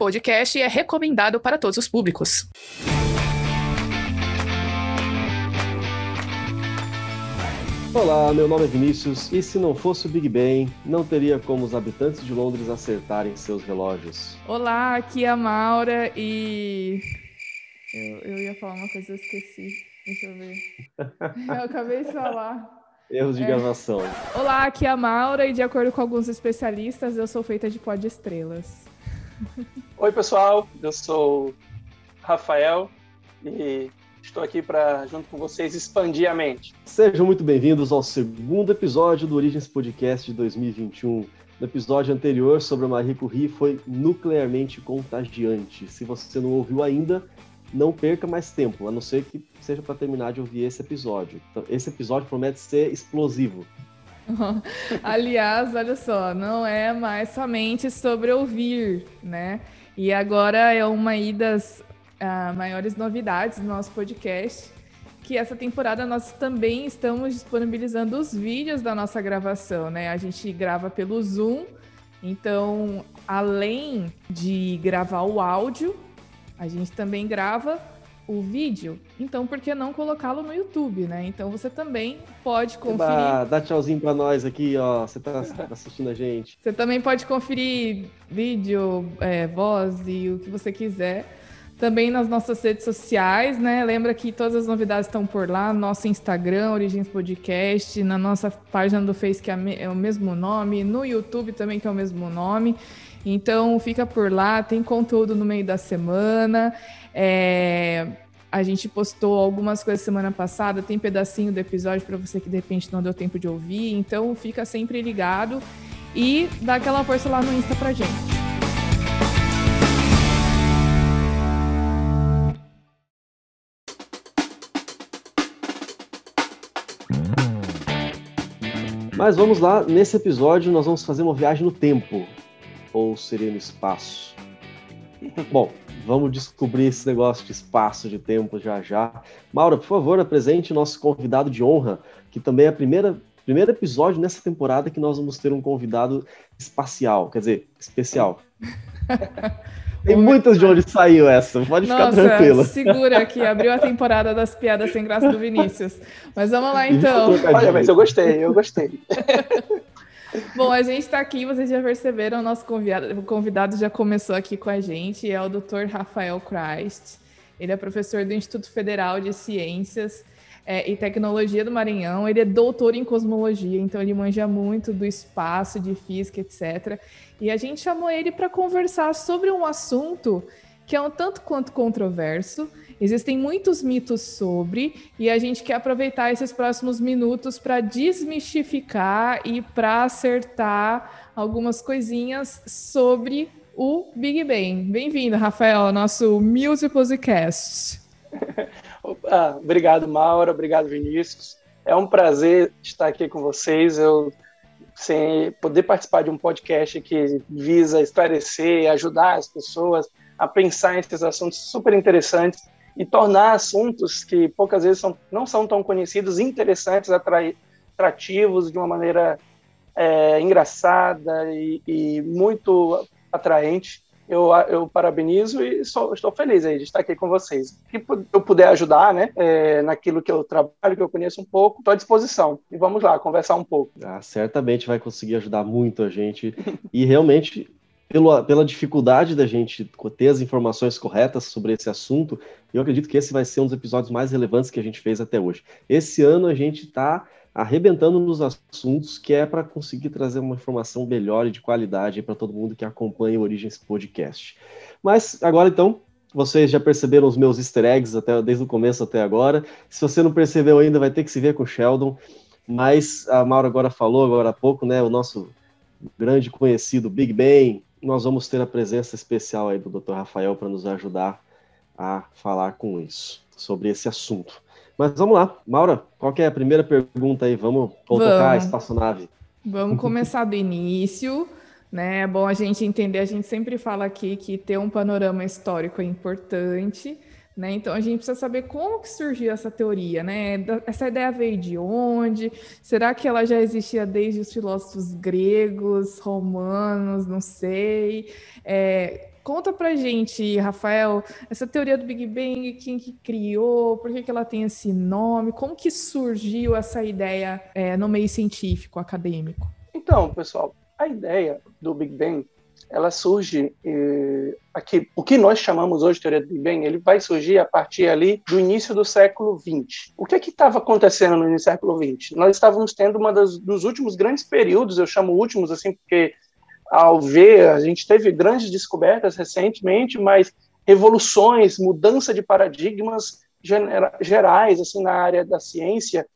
podcast é recomendado para todos os públicos. Olá, meu nome é Vinícius e se não fosse o Big Bang, não teria como os habitantes de Londres acertarem seus relógios. Olá, aqui é a Maura e. Eu, eu ia falar uma coisa, eu esqueci. Deixa eu ver. Eu acabei de falar. Erros de é. gravação. Olá, aqui é a Maura e de acordo com alguns especialistas, eu sou feita de pó de estrelas. Oi, pessoal, eu sou Rafael e Estou aqui para, junto com vocês, expandir a mente. Sejam muito bem-vindos ao segundo episódio do Origens Podcast de 2021. No episódio anterior sobre a Marie Curie foi nuclearmente contagiante. Se você não ouviu ainda, não perca mais tempo, a não ser que seja para terminar de ouvir esse episódio. Então, esse episódio promete ser explosivo. Aliás, olha só, não é mais somente sobre ouvir, né? E agora é uma das uh, maiores novidades do nosso podcast, que essa temporada nós também estamos disponibilizando os vídeos da nossa gravação, né? A gente grava pelo Zoom, então além de gravar o áudio, a gente também grava o vídeo. Então, por que não colocá-lo no YouTube, né? Então você também pode conferir. Eba, dá tchauzinho para nós aqui, ó. Você tá assistindo a gente. Você também pode conferir vídeo, é, voz e o que você quiser também nas nossas redes sociais, né? Lembra que todas as novidades estão por lá, nosso Instagram, Origens Podcast, na nossa página do Face, que é, é o mesmo nome, no YouTube também, que é o mesmo nome. Então, fica por lá, tem conteúdo no meio da semana. É... A gente postou algumas coisas semana passada, tem pedacinho do episódio para você que de repente não deu tempo de ouvir. Então, fica sempre ligado e dá aquela força lá no Insta pra gente. Mas vamos lá, nesse episódio nós vamos fazer uma viagem no tempo, ou seria no espaço. Bom, vamos descobrir esse negócio de espaço, de tempo já já. Maura, por favor, apresente nosso convidado de honra, que também é a primeira primeiro episódio nessa temporada que nós vamos ter um convidado espacial, quer dizer, especial. Tem muitas de onde saiu essa, pode Nossa, ficar tranquila. segura aqui, abriu a temporada das piadas sem graça do Vinícius. Mas vamos lá então. Olha, mas eu gostei, eu gostei. Bom, a gente está aqui, vocês já perceberam, o nosso convidado, o convidado já começou aqui com a gente, é o Dr. Rafael Christ. Ele é professor do Instituto Federal de Ciências é, e Tecnologia do Maranhão. Ele é doutor em cosmologia, então ele manja muito do espaço, de física, etc. E a gente chamou ele para conversar sobre um assunto que é um tanto quanto controverso. Existem muitos mitos sobre, e a gente quer aproveitar esses próximos minutos para desmistificar e para acertar algumas coisinhas sobre o Big Bang. Bem-vindo, Rafael, ao nosso Music Podcast. Ah, obrigado, Maura. Obrigado, Vinícius. É um prazer estar aqui com vocês. Eu sem poder participar de um podcast que visa esclarecer, ajudar as pessoas a pensar em esses assuntos super interessantes e tornar assuntos que poucas vezes são, não são tão conhecidos interessantes, atrativos de uma maneira é, engraçada e, e muito atraente eu, eu parabenizo e sou, estou feliz aí de estar aqui com vocês. Se eu puder ajudar, né, é, naquilo que eu trabalho, que eu conheço um pouco, estou à disposição. E vamos lá, conversar um pouco. Ah, certamente vai conseguir ajudar muito a gente. e realmente, pelo, pela dificuldade da gente ter as informações corretas sobre esse assunto, eu acredito que esse vai ser um dos episódios mais relevantes que a gente fez até hoje. Esse ano a gente está arrebentando nos assuntos, que é para conseguir trazer uma informação melhor e de qualidade para todo mundo que acompanha o Origens Podcast. Mas agora então, vocês já perceberam os meus easter eggs até, desde o começo até agora. Se você não percebeu ainda, vai ter que se ver com o Sheldon. Mas a Maura agora falou, agora há pouco, né? O nosso grande conhecido Big Bang. Nós vamos ter a presença especial aí do Dr. Rafael para nos ajudar a falar com isso, sobre esse assunto. Mas vamos lá, Maura, qual é a primeira pergunta aí? Vamos, tocar a espaçonave. Vamos começar do início, né? É bom a gente entender, a gente sempre fala aqui que ter um panorama histórico é importante, né? Então a gente precisa saber como que surgiu essa teoria, né? Essa ideia veio de onde? Será que ela já existia desde os filósofos gregos, romanos, não sei? É, Conta pra gente, Rafael, essa teoria do Big Bang, quem que criou, por que, que ela tem esse nome, como que surgiu essa ideia é, no meio científico, acadêmico? Então, pessoal, a ideia do Big Bang ela surge eh, aqui. O que nós chamamos hoje de teoria do Big Bang, ele vai surgir a partir ali do início do século XX. O que é que estava acontecendo no início do século XX? Nós estávamos tendo uma das, dos últimos grandes períodos, eu chamo últimos assim porque ao ver a gente teve grandes descobertas recentemente, mas revoluções, mudança de paradigmas gerais assim na área da ciência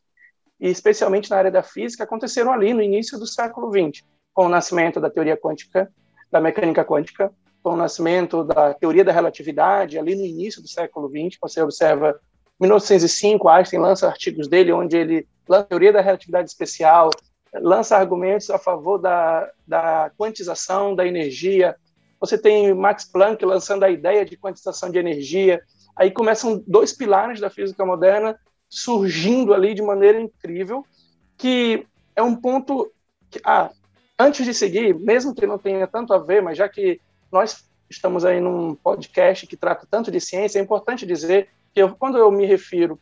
e especialmente na área da física aconteceram ali no início do século XX, com o nascimento da teoria quântica da mecânica quântica, com o nascimento da teoria da relatividade, ali no início do século XX, você observa 1905, Einstein lança artigos dele onde ele lança a teoria da relatividade especial, lança argumentos a favor da, da quantização da energia. Você tem Max Planck lançando a ideia de quantização de energia. Aí começam dois pilares da física moderna surgindo ali de maneira incrível, que é um ponto que, ah, antes de seguir, mesmo que não tenha tanto a ver, mas já que nós estamos aí num podcast que trata tanto de ciência, é importante dizer que eu, quando eu me refiro,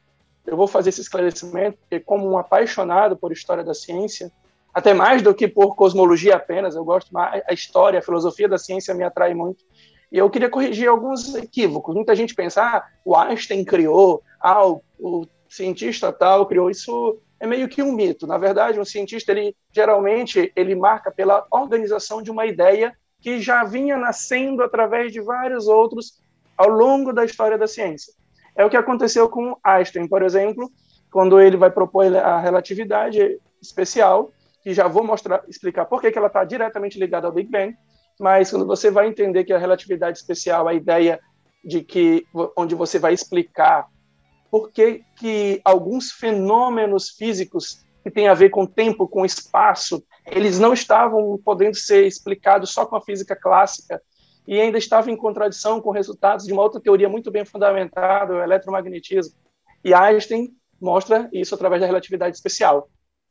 eu vou fazer esse esclarecimento, porque como um apaixonado por história da ciência, até mais do que por cosmologia apenas, eu gosto mais, a história, a filosofia da ciência me atrai muito. E eu queria corrigir alguns equívocos. Muita gente pensa, ah, o Einstein criou, ah, o, o cientista tal criou. Isso é meio que um mito. Na verdade, um cientista, ele geralmente, ele marca pela organização de uma ideia que já vinha nascendo através de vários outros ao longo da história da ciência. É o que aconteceu com Einstein, por exemplo, quando ele vai propor a relatividade especial, que já vou mostrar, explicar por que ela está diretamente ligada ao Big Bang, mas quando você vai entender que a relatividade especial, a ideia de que onde você vai explicar por que, que alguns fenômenos físicos que têm a ver com tempo, com espaço, eles não estavam podendo ser explicados só com a física clássica e ainda estavam em contradição com resultados de uma outra teoria muito bem fundamentada, o eletromagnetismo. E Einstein mostra isso através da relatividade especial.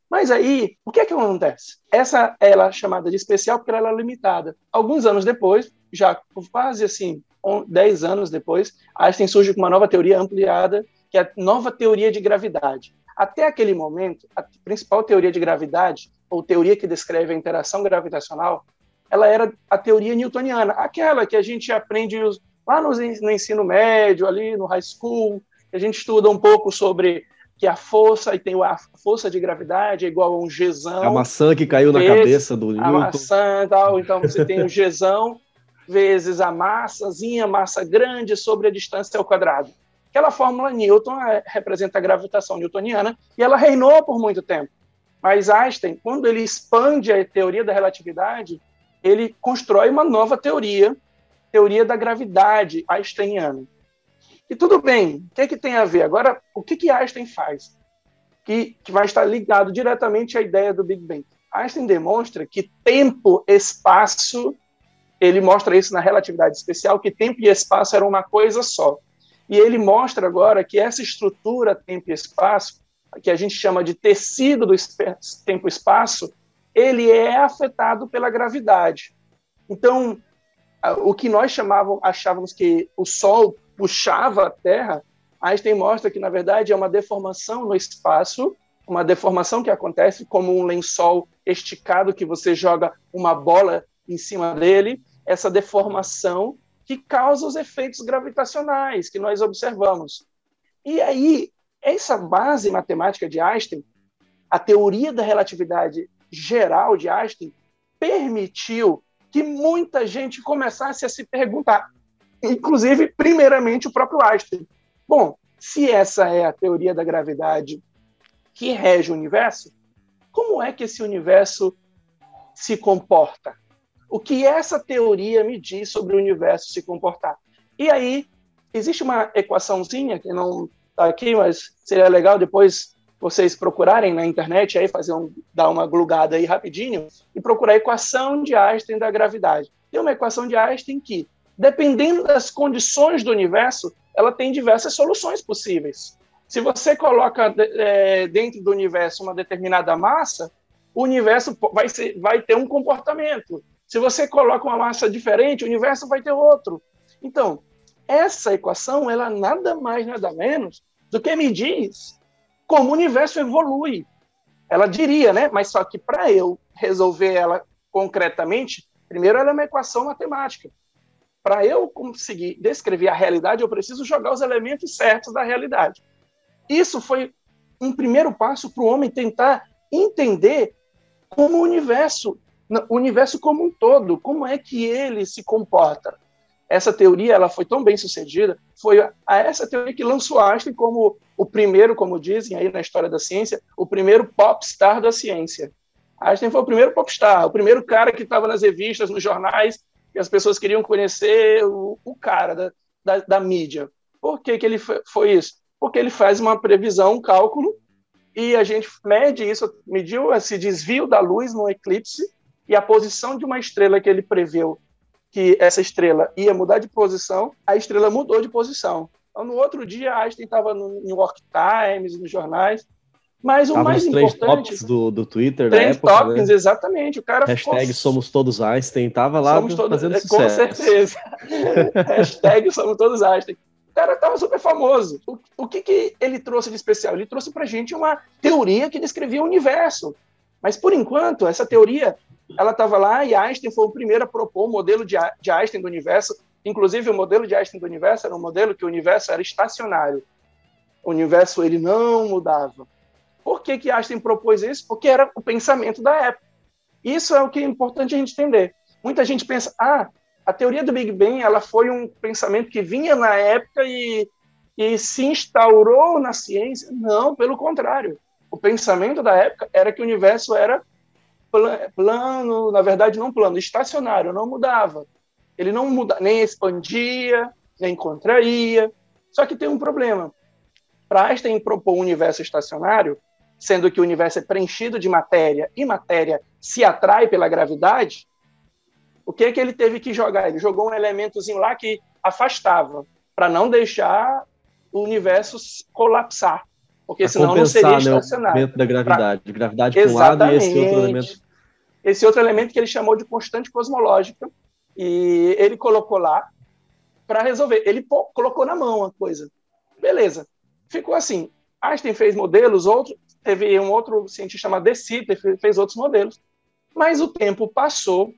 Mas aí, o que é que acontece? Essa ela é chamada de especial porque ela é limitada. Alguns anos depois, já quase assim, 10 anos depois, Einstein surge com uma nova teoria ampliada que é a nova teoria de gravidade. Até aquele momento, a principal teoria de gravidade, ou teoria que descreve a interação gravitacional, ela era a teoria newtoniana, aquela que a gente aprende lá no, ensino médio, ali no high school, que a gente estuda um pouco sobre que a força, e tem a força de gravidade é igual a um gesão. A maçã que caiu vezes, na cabeça do Newton. A maçã tal, então você tem o gesão vezes a massazinha, massa grande sobre a distância ao quadrado. Aquela fórmula Newton é, representa a gravitação newtoniana e ela reinou por muito tempo. Mas Einstein, quando ele expande a teoria da relatividade, ele constrói uma nova teoria, teoria da gravidade einsteiniana. E tudo bem, o que, é que tem a ver? Agora, o que, que Einstein faz? Que, que vai estar ligado diretamente à ideia do Big Bang. Einstein demonstra que tempo, espaço, ele mostra isso na relatividade especial, que tempo e espaço eram uma coisa só. E ele mostra agora que essa estrutura tempo e espaço, que a gente chama de tecido do tempo e espaço, ele é afetado pela gravidade. Então, o que nós chamavam, achávamos que o Sol puxava a Terra, Einstein mostra que, na verdade, é uma deformação no espaço, uma deformação que acontece como um lençol esticado que você joga uma bola em cima dele. Essa deformação que causa os efeitos gravitacionais que nós observamos. E aí, essa base matemática de Einstein, a teoria da relatividade geral de Einstein, permitiu que muita gente começasse a se perguntar, inclusive, primeiramente, o próprio Einstein. Bom, se essa é a teoria da gravidade que rege o universo, como é que esse universo se comporta? O que essa teoria me diz sobre o universo se comportar. E aí, existe uma equaçãozinha que não está aqui, mas seria legal depois vocês procurarem na internet, aí fazer um, dar uma glugada aí rapidinho, e procurar a equação de Einstein da gravidade. Tem uma equação de Einstein que, dependendo das condições do universo, ela tem diversas soluções possíveis. Se você coloca é, dentro do universo uma determinada massa, o universo vai, ser, vai ter um comportamento. Se você coloca uma massa diferente, o universo vai ter outro. Então, essa equação, ela nada mais, nada menos do que me diz como o universo evolui. Ela diria, né? Mas só que para eu resolver ela concretamente, primeiro ela é uma equação matemática. Para eu conseguir descrever a realidade, eu preciso jogar os elementos certos da realidade. Isso foi um primeiro passo para o homem tentar entender como o universo, o universo como um todo, como é que ele se comporta. Essa teoria ela foi tão bem sucedida, foi a essa teoria que lançou Einstein como o primeiro, como dizem aí na história da ciência, o primeiro popstar da ciência. Einstein foi o primeiro popstar, o primeiro cara que estava nas revistas, nos jornais, e as pessoas queriam conhecer o, o cara da, da, da, mídia. Por que, que ele foi isso? Porque ele faz uma previsão, um cálculo, e a gente mede isso, mediu esse desvio da luz no eclipse, e a posição de uma estrela que ele preveu que essa estrela ia mudar de posição, a estrela mudou de posição. Então, no outro dia, Einstein estava no New York Times, nos jornais, mas o Tava mais importante. topics do, do Twitter da época. Topics, né? exatamente. O cara Hashtag ficou... somos todos Einstein. Tava lá somos todos... fazendo sucesso. Com certeza. Hashtag somos todos Einstein. O cara estava super famoso. O, o que, que ele trouxe de especial? Ele trouxe para gente uma teoria que descrevia o universo. Mas, por enquanto, essa teoria ela estava lá e Einstein foi o primeiro a propor o modelo de, de Einstein do universo. Inclusive, o modelo de Einstein do universo era um modelo que o universo era estacionário. O universo ele não mudava. Por que, que Einstein propôs isso? Porque era o pensamento da época. Isso é o que é importante a gente entender. Muita gente pensa, ah, a teoria do Big Bang ela foi um pensamento que vinha na época e, e se instaurou na ciência. Não, pelo contrário. O pensamento da época era que o universo era plano, na verdade não plano, estacionário, não mudava. Ele não muda, nem expandia, nem contraía. Só que tem um problema. Para Einstein propor um universo estacionário, sendo que o universo é preenchido de matéria e matéria se atrai pela gravidade, o que é que ele teve que jogar? Ele jogou um elementozinho lá que afastava, para não deixar o universo colapsar, porque senão não seria né, estacionário. Né, da gravidade, pra... gravidade para um lado e esse outro elemento. Esse outro elemento que ele chamou de constante cosmológica, e ele colocou lá para resolver. Ele colocou na mão a coisa. Beleza. Ficou assim. Einstein fez modelos, outro, teve um outro cientista chamado De Sitter, fez outros modelos, mas o tempo passou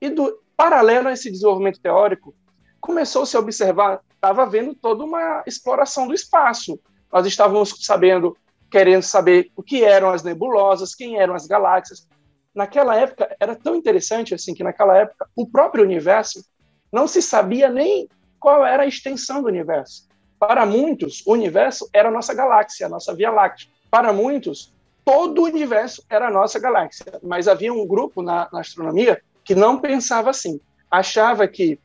e, do, paralelo a esse desenvolvimento teórico, começou -se a observar, estava havendo toda uma exploração do espaço. Nós estávamos sabendo, querendo saber o que eram as nebulosas, quem eram as galáxias. Naquela época, era tão interessante assim que naquela época o próprio universo não se sabia nem qual era a extensão do universo. Para muitos, o universo era a nossa galáxia, a nossa Via Láctea. Para muitos, todo o universo era a nossa galáxia. Mas havia um grupo na, na astronomia que não pensava assim. Achava que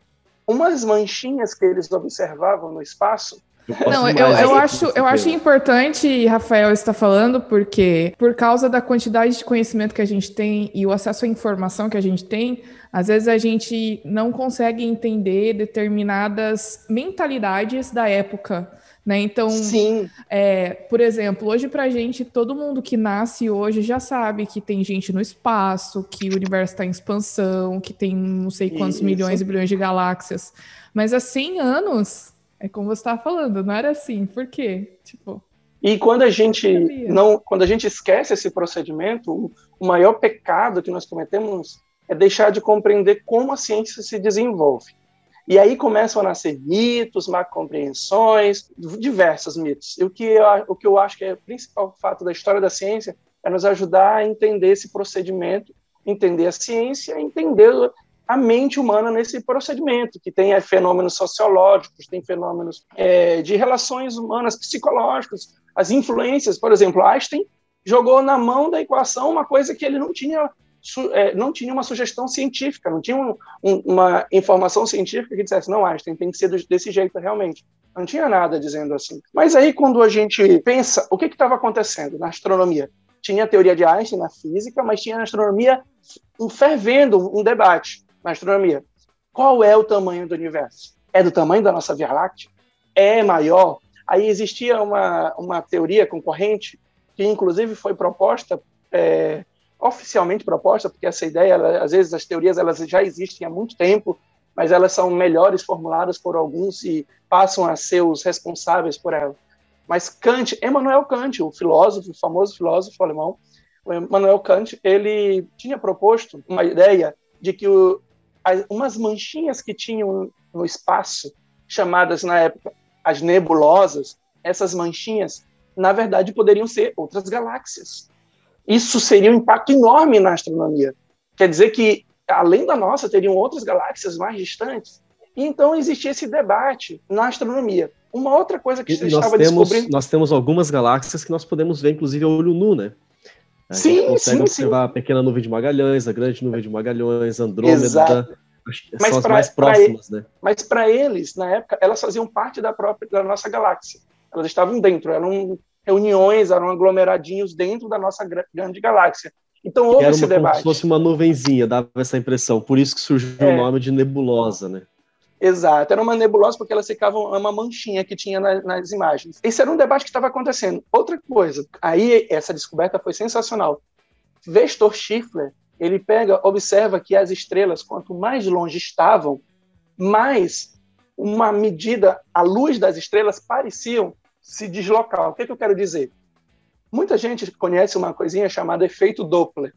umas manchinhas que eles observavam no espaço não, eu, eu acho, eu acho importante, Rafael está falando, porque por causa da quantidade de conhecimento que a gente tem e o acesso à informação que a gente tem, às vezes a gente não consegue entender determinadas mentalidades da época. Né? Então, Sim. É, por exemplo, hoje para a gente, todo mundo que nasce hoje já sabe que tem gente no espaço, que o universo está em expansão, que tem não sei quantos Isso. milhões e bilhões de galáxias. Mas há 100 anos, é como você estava falando, não era assim. Por quê? Tipo. E quando a gente não, quando a gente esquece esse procedimento, o maior pecado que nós cometemos é deixar de compreender como a ciência se desenvolve. E aí começam a nascer mitos, má compreensões, diversos mitos. E o que, eu, o que eu acho que é o principal fato da história da ciência é nos ajudar a entender esse procedimento, entender a ciência, entender a mente humana nesse procedimento, que tem é, fenômenos sociológicos, tem fenômenos é, de relações humanas, psicológicos, as influências. Por exemplo, Einstein jogou na mão da equação uma coisa que ele não tinha é, não tinha uma sugestão científica, não tinha um, um, uma informação científica que dissesse, não, Einstein, tem que ser desse jeito realmente. Não tinha nada dizendo assim. Mas aí, quando a gente pensa, o que estava acontecendo na astronomia? Tinha a teoria de Einstein na física, mas tinha na astronomia um fervendo um debate na astronomia. Qual é o tamanho do universo? É do tamanho da nossa Via Láctea? É maior? Aí existia uma, uma teoria concorrente, que inclusive foi proposta é, oficialmente proposta, porque essa ideia, ela, às vezes as teorias elas já existem há muito tempo, mas elas são melhores formuladas por alguns e passam a ser os responsáveis por ela. Mas Kant, Emmanuel Kant, o filósofo, o famoso filósofo alemão, Emmanuel Kant, ele tinha proposto uma ideia de que o, umas manchinhas que tinham no espaço, chamadas na época as nebulosas, essas manchinhas, na verdade, poderiam ser outras galáxias. Isso seria um impacto enorme na astronomia. Quer dizer que, além da nossa, teriam outras galáxias mais distantes. E então existia esse debate na astronomia. Uma outra coisa que você estava temos, descobrindo. Nós temos algumas galáxias que nós podemos ver, inclusive, a olho nu, né? A sim, gente consegue sim, observar sim. a pequena nuvem de Magalhães, a grande nuvem de Magalhães, Andrômeda. Exato. Mas são as pra, mais próximas, né? Mas para eles, na época, elas faziam parte da própria da nossa galáxia. Elas estavam dentro, eram reuniões, eram aglomeradinhos dentro da nossa grande galáxia. Então houve esse debate. Como se fosse uma nuvenzinha, dava essa impressão. Por isso que surgiu é. o nome de nebulosa, né? Exato, era uma nebulosa porque elas ficavam uma manchinha que tinha na, nas imagens. Esse era um debate que estava acontecendo. Outra coisa, aí essa descoberta foi sensacional. Vestor Schiffler, ele pega, observa que as estrelas, quanto mais longe estavam, mais uma medida, a luz das estrelas pareciam se deslocar. O que, é que eu quero dizer? Muita gente conhece uma coisinha chamada efeito Doppler.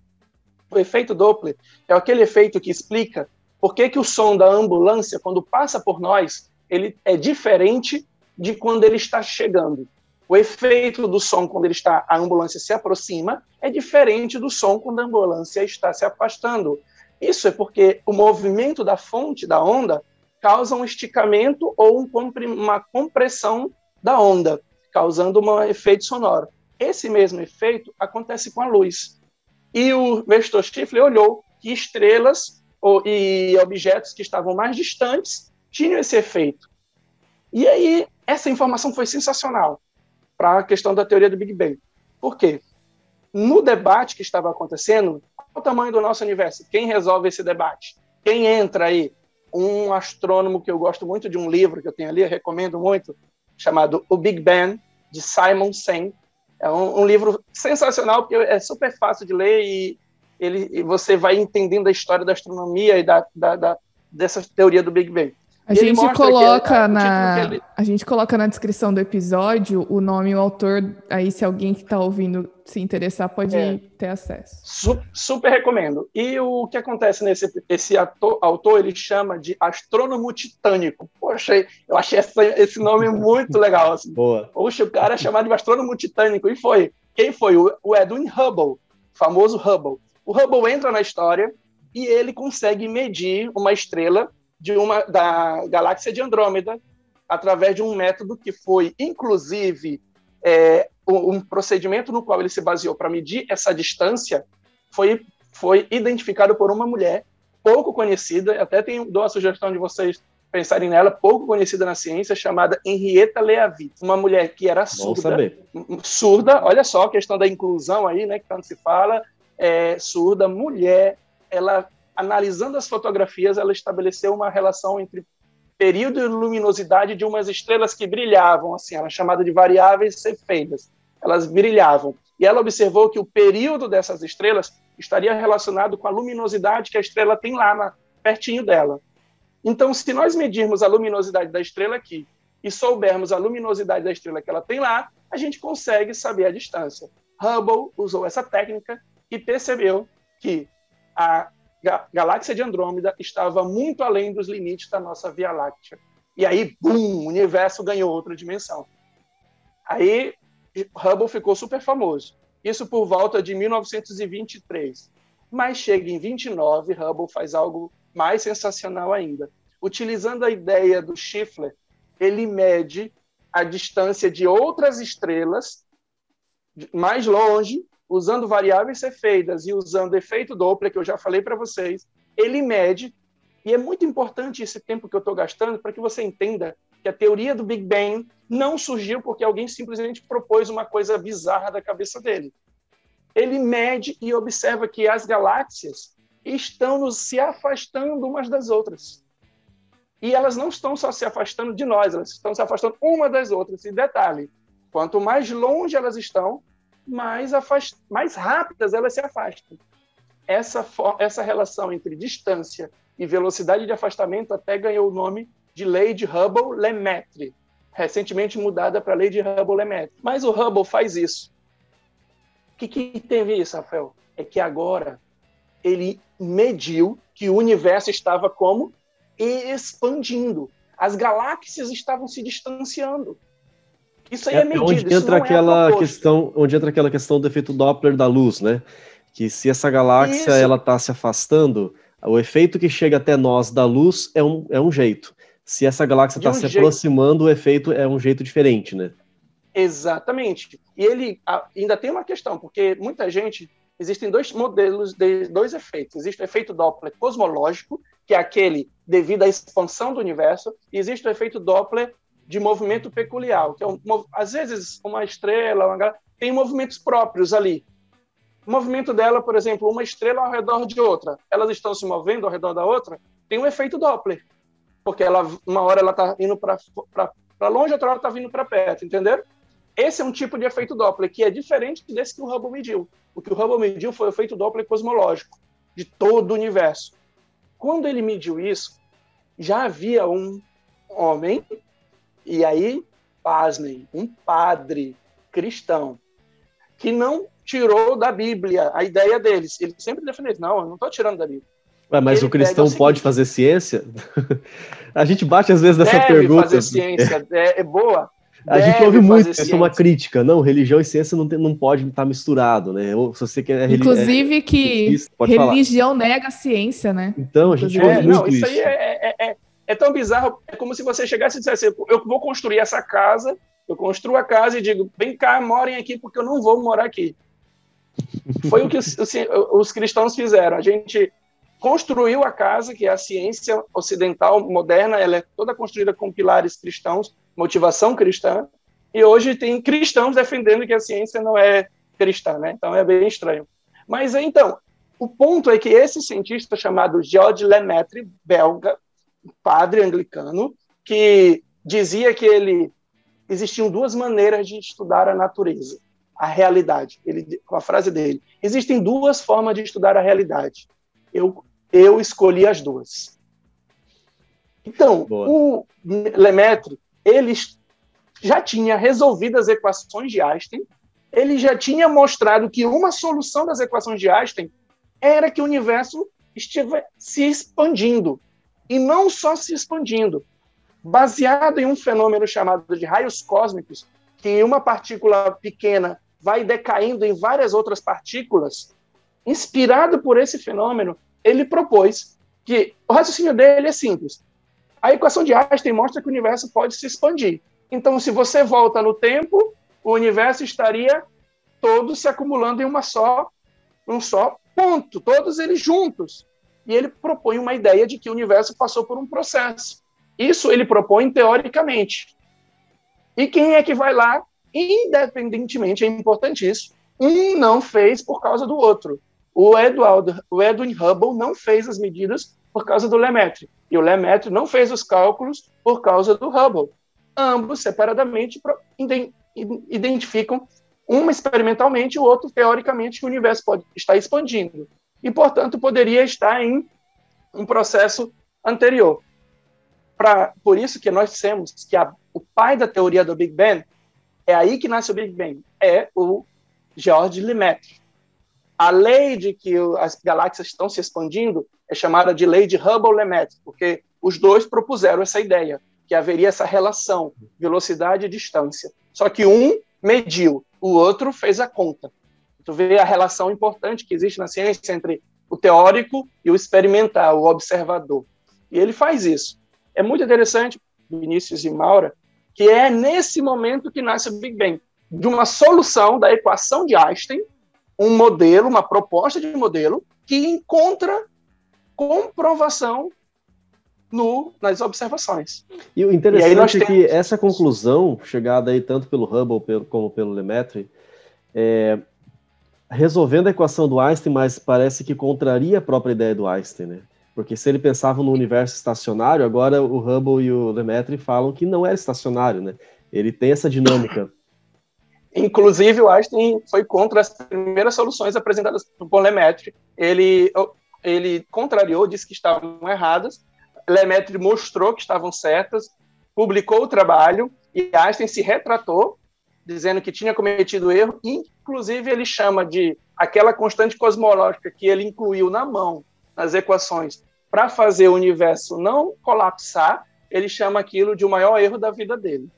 O efeito Doppler é aquele efeito que explica por que, que o som da ambulância, quando passa por nós, ele é diferente de quando ele está chegando. O efeito do som quando ele está, a ambulância se aproxima é diferente do som quando a ambulância está se afastando. Isso é porque o movimento da fonte da onda causa um esticamento ou um, uma compressão da onda, causando um efeito sonoro. Esse mesmo efeito acontece com a luz. E o Vestor Schiffler olhou que estrelas ou, e objetos que estavam mais distantes tinham esse efeito. E aí, essa informação foi sensacional para a questão da teoria do Big Bang. Por quê? No debate que estava acontecendo, qual o tamanho do nosso universo? Quem resolve esse debate? Quem entra aí? Um astrônomo que eu gosto muito de um livro que eu tenho ali, eu recomendo muito, chamado O Big Bang, de Simon Sen. É um, um livro sensacional, porque é super fácil de ler e, ele, você vai entendendo a história da astronomia e da, da, da dessa teoria do Big Bang. A gente coloca é, na ele... a gente coloca na descrição do episódio o nome e o autor. Aí, se alguém que está ouvindo se interessar, pode é. ter acesso. Su super recomendo. E o que acontece nesse esse ator, autor ele chama de astrônomo titânico. Poxa, eu achei essa, esse nome muito legal. Assim. Boa. Poxa, o cara é chamado de astrônomo titânico. E foi. Quem foi? O, o Edwin Hubble, famoso Hubble. O Hubble entra na história e ele consegue medir uma estrela de uma da galáxia de Andrômeda através de um método que foi, inclusive, é, um procedimento no qual ele se baseou para medir essa distância foi foi identificado por uma mulher pouco conhecida, até tenho, dou a sugestão de vocês pensarem nela, pouco conhecida na ciência, chamada Henrietta Leavitt, uma mulher que era surda, surda, olha só a questão da inclusão aí, né, que tanto se fala, é, surda, mulher, ela analisando as fotografias, ela estabeleceu uma relação entre período e luminosidade de umas estrelas que brilhavam, assim, era chamada de variáveis cefeidas. Elas brilhavam. E ela observou que o período dessas estrelas estaria relacionado com a luminosidade que a estrela tem lá, na, pertinho dela. Então, se nós medirmos a luminosidade da estrela aqui e soubermos a luminosidade da estrela que ela tem lá, a gente consegue saber a distância. Hubble usou essa técnica e percebeu que a galáxia de Andrômeda estava muito além dos limites da nossa Via Láctea. E aí, bum, o universo ganhou outra dimensão. Aí, Hubble ficou super famoso. Isso por volta de 1923. Mas chega em 29, Hubble faz algo mais sensacional ainda. Utilizando a ideia do Schiffler, ele mede a distância de outras estrelas mais longe usando variáveis cefeidas e usando efeito Doppler, que eu já falei para vocês, ele mede, e é muito importante esse tempo que eu estou gastando para que você entenda que a teoria do Big Bang não surgiu porque alguém simplesmente propôs uma coisa bizarra da cabeça dele. Ele mede e observa que as galáxias estão se afastando umas das outras. E elas não estão só se afastando de nós, elas estão se afastando uma das outras. E detalhe, quanto mais longe elas estão, mais, afast... mais rápidas elas se afastam. essa, essa relação entre distância e velocidade de afastamento até ganhou o nome de lei de Hubble-Lemaitre, recentemente mudada para lei de Hubble-Lemaitre. Mas o Hubble faz isso. O que, que teve isso, Rafael? É que agora ele mediu que o universo estava como expandindo. As galáxias estavam se distanciando. Isso aí é, é medido. Onde entra é aquela é questão, onde entra aquela questão do efeito Doppler da luz, né? Que se essa galáxia ela está se afastando, o efeito que chega até nós da luz é um, é um jeito. Se essa galáxia está um se jeito... aproximando, o efeito é um jeito diferente, né? Exatamente. E ele ainda tem uma questão, porque muita gente. Existem dois modelos de dois efeitos. Existe o efeito Doppler cosmológico, que é aquele devido à expansão do universo, e existe o efeito Doppler de movimento peculiar, que é um, às vezes uma estrela uma, tem movimentos próprios ali. O movimento dela, por exemplo, uma estrela ao redor de outra, elas estão se movendo ao redor da outra, tem um efeito Doppler, porque ela uma hora ela está indo para longe, outra hora está vindo para perto, entendeu? Esse é um tipo de efeito Doppler que é diferente desse que o Hubble mediu. O que o Hubble mediu foi o efeito Doppler cosmológico de todo o universo. Quando ele mediu isso, já havia um homem e aí, pasmem, um padre cristão que não tirou da Bíblia a ideia deles. Ele sempre defendeu, não, eu não estou tirando da Bíblia. Ué, mas Ele o cristão o pode fazer ciência? a gente bate às vezes nessa deve pergunta. fazer ciência, é, é boa. A gente ouve muito isso, é uma crítica. Não, religião e ciência não, tem, não pode estar misturado, né? Ou, se você quer Inclusive é, que religião falar. nega a ciência, né? Então, a gente ouve muito não, isso. Isso aí é, é, tão bizarro, é como se você chegasse e dissesse, eu vou construir essa casa, eu construo a casa e digo, vem cá, morem aqui, porque eu não vou morar aqui. Foi o que os, os cristãos fizeram. A gente construiu a casa, que é a ciência ocidental moderna, ela é toda construída com pilares cristãos, motivação cristã, e hoje tem cristãos defendendo que a ciência não é cristã, né? Então é bem estranho. Mas então, o ponto é que esse cientista chamado George Lemaitre, belga, padre anglicano que dizia que ele existiam duas maneiras de estudar a natureza, a realidade. Ele, com a frase dele, existem duas formas de estudar a realidade. Eu eu escolhi as duas. Então, Boa. o Lemaitre, ele já tinha resolvido as equações de Einstein, ele já tinha mostrado que uma solução das equações de Einstein era que o universo estivesse se expandindo e não só se expandindo, baseado em um fenômeno chamado de raios cósmicos, que uma partícula pequena vai decaindo em várias outras partículas, inspirado por esse fenômeno, ele propôs que o raciocínio dele é simples. A equação de Einstein mostra que o universo pode se expandir. Então, se você volta no tempo, o universo estaria todo se acumulando em uma só, um só ponto, todos eles juntos e ele propõe uma ideia de que o universo passou por um processo. Isso ele propõe teoricamente. E quem é que vai lá, independentemente, é importante isso, um não fez por causa do outro. O, Edward, o Edwin Hubble não fez as medidas por causa do Lemaitre, e o Lemaitre não fez os cálculos por causa do Hubble. Ambos, separadamente, identificam, um experimentalmente o outro teoricamente, que o universo pode estar expandindo e, portanto, poderia estar em um processo anterior. Pra, por isso que nós temos que a, o pai da teoria do Big Bang é aí que nasce o Big Bang, é o George Lemaitre. A lei de que as galáxias estão se expandindo é chamada de lei de Hubble-Lemaitre, porque os dois propuseram essa ideia, que haveria essa relação, velocidade e distância. Só que um mediu, o outro fez a conta. Tu vê a relação importante que existe na ciência entre o teórico e o experimental, o observador. E ele faz isso. É muito interessante, Vinícius e Maura, que é nesse momento que nasce o Big Bang, de uma solução da equação de Einstein, um modelo, uma proposta de modelo que encontra comprovação no, nas observações. E o interessante e é que essa conclusão, chegada aí tanto pelo Hubble como pelo Lemaitre, é, resolvendo a equação do Einstein, mas parece que contraria a própria ideia do Einstein, né? Porque se ele pensava no universo estacionário, agora o Hubble e o Lemaitre falam que não era estacionário, né? Ele tem essa dinâmica. Inclusive, o Einstein foi contra as primeiras soluções apresentadas por Lemaitre. Ele, ele contrariou, disse que estavam erradas. Lemaitre mostrou que estavam certas, publicou o trabalho e Einstein se retratou, dizendo que tinha cometido erro. Inclusive, ele chama de aquela constante cosmológica que ele incluiu na mão nas equações para fazer o universo não colapsar, ele chama aquilo de o maior erro da vida dele.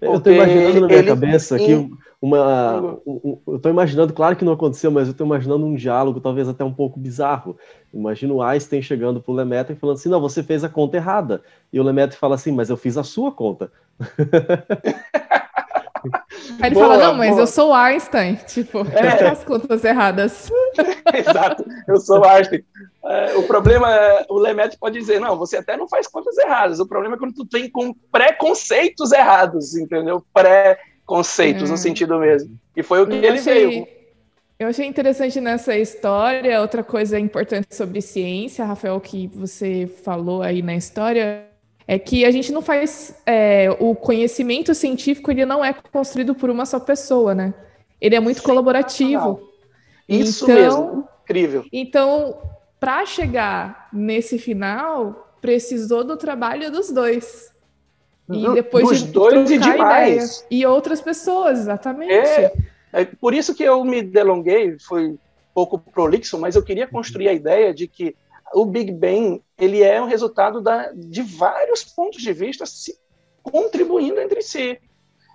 Eu estou imaginando na minha ele, cabeça aqui uma. Um, eu estou imaginando, claro que não aconteceu, mas eu estou imaginando um diálogo, talvez até um pouco bizarro. Imagina o Einstein chegando para o Lemaitre e falando assim: não, você fez a conta errada. E o Lemaitre fala assim: mas eu fiz a sua conta. Aí ele boa, fala, não, mas boa. eu sou Einstein, tipo, é. as contas erradas. Exato, eu sou Einstein. É, o problema é, o Lemaitre pode dizer, não, você até não faz contas erradas, o problema é quando tu tem com preconceitos errados, entendeu? Pré-conceitos, é. no sentido mesmo. E foi o que eu ele achei, veio. Eu achei interessante nessa história, outra coisa importante sobre ciência, Rafael, que você falou aí na história, é que a gente não faz é, o conhecimento científico ele não é construído por uma só pessoa, né? Ele é muito colaborativo. Isso então, mesmo, incrível. Então, para chegar nesse final, precisou do trabalho dos dois. E depois dos de dois e demais. E outras pessoas, exatamente. É, é, por isso que eu me delonguei, foi um pouco prolixo, mas eu queria construir a ideia de que o Big Bang ele é um resultado da, de vários pontos de vista se contribuindo entre si.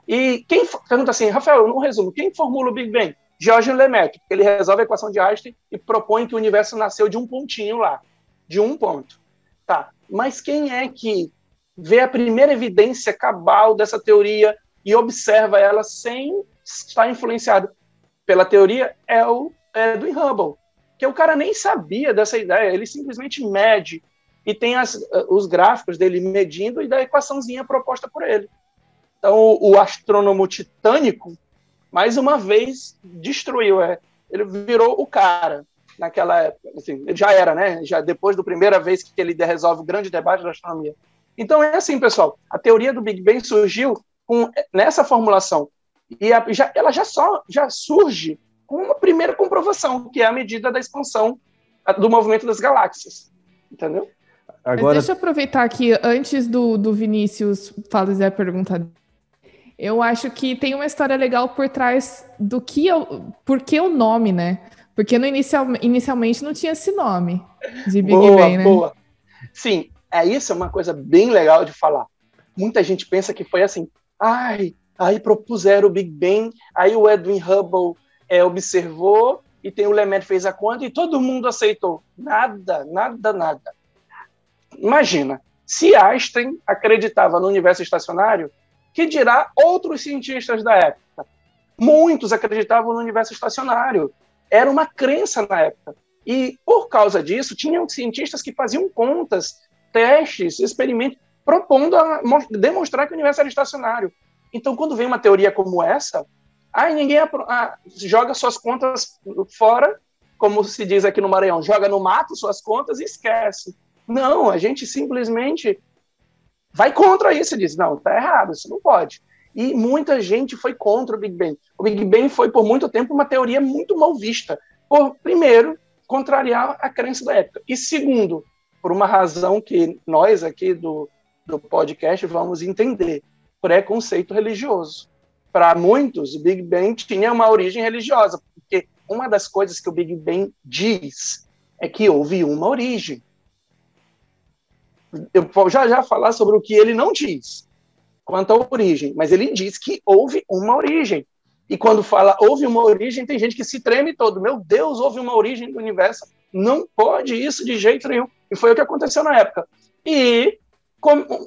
E quem pergunta assim, Rafael, no resumo, quem formula o Big Bang? Georges Lemaitre, ele resolve a equação de Einstein e propõe que o universo nasceu de um pontinho lá, de um ponto. Tá, mas quem é que vê a primeira evidência cabal dessa teoria e observa ela sem estar influenciado pela teoria é o Edwin Hubble que o cara nem sabia dessa ideia, ele simplesmente mede e tem as, os gráficos dele medindo e da equaçãozinha proposta por ele. Então, o, o astrônomo titânico, mais uma vez, destruiu. É, ele virou o cara naquela época. Assim, já era, né? Já depois da primeira vez que ele resolve o grande debate da astronomia. Então, é assim, pessoal. A teoria do Big Bang surgiu com, nessa formulação. E a, já, ela já, só, já surge com uma primeira comprovação, que é a medida da expansão do movimento das galáxias. Entendeu? Agora... Mas deixa eu aproveitar aqui, antes do, do Vinícius fazer a pergunta. Eu acho que tem uma história legal por trás do que eu. Por que o nome, né? Porque no inicial, inicialmente não tinha esse nome de Big boa, Bang, né? Boa. Sim, é isso é uma coisa bem legal de falar. Muita gente pensa que foi assim, ai, aí propuseram o Big Bang, aí o Edwin Hubble é, observou e tem o Lemaitre fez a conta e todo mundo aceitou. Nada, nada, nada. Imagina, se Einstein acreditava no universo estacionário, que dirá outros cientistas da época? Muitos acreditavam no universo estacionário. Era uma crença na época. E, por causa disso, tinham cientistas que faziam contas, testes, experimentos, propondo a demonstrar que o universo era estacionário. Então, quando vem uma teoria como essa, Aí ninguém ah, joga suas contas fora, como se diz aqui no Maranhão, joga no mato suas contas e esquece. Não, a gente simplesmente vai contra isso e diz: não, tá errado, isso não pode. E muita gente foi contra o Big Bang. O Big Bang foi, por muito tempo, uma teoria muito mal vista. Por, primeiro, contrariar a crença da época. E segundo, por uma razão que nós aqui do, do podcast vamos entender: preconceito religioso para muitos, o Big Bang tinha uma origem religiosa, porque uma das coisas que o Big Bang diz é que houve uma origem. Eu vou já já falar sobre o que ele não diz quanto à origem, mas ele diz que houve uma origem. E quando fala houve uma origem, tem gente que se treme todo. Meu Deus, houve uma origem do universo. Não pode isso de jeito nenhum. E foi o que aconteceu na época. E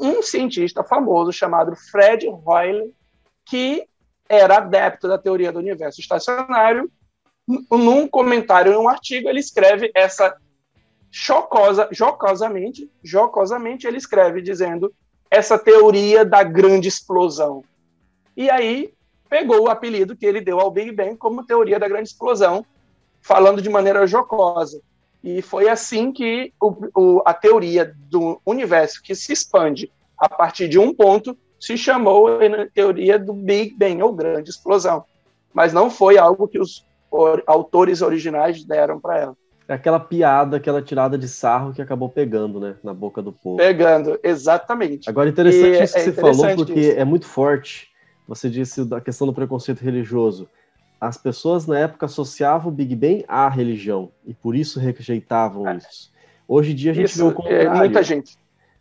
um cientista famoso chamado Fred Hoyle, que era adepto da teoria do universo estacionário. Num comentário, num artigo, ele escreve essa chocosa, jocosamente, jocosamente ele escreve dizendo essa teoria da grande explosão. E aí pegou o apelido que ele deu ao Big Bang como teoria da grande explosão, falando de maneira jocosa. E foi assim que o, o, a teoria do universo que se expande a partir de um ponto se chamou a teoria do Big Bang, ou grande explosão. Mas não foi algo que os autores originais deram para ela. É aquela piada, aquela tirada de sarro que acabou pegando, né, na boca do povo. Pegando, exatamente. Agora, interessante e isso que é você falou, porque isso. é muito forte. Você disse da questão do preconceito religioso. As pessoas na época associavam o Big Bang à religião e por isso rejeitavam é. isso. Hoje em dia a gente isso, vê o é, contrário. É, muita gente.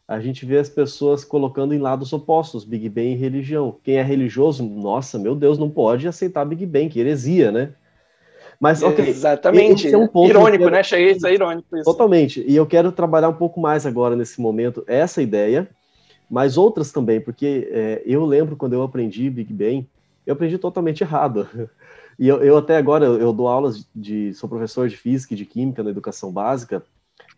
A gente vê as pessoas colocando em lados opostos, Big Bang e religião. Quem é religioso, nossa, meu Deus, não pode aceitar Big Bang, que heresia, né? Mas, ok. Exatamente. É um ponto irônico, quero... né? Cheguei a ser irônico. Isso. Totalmente. E eu quero trabalhar um pouco mais agora nesse momento essa ideia, mas outras também, porque é, eu lembro quando eu aprendi Big Bang, eu aprendi totalmente errado. E eu, eu até agora eu, eu dou aulas de, sou professor de física e de química na educação básica.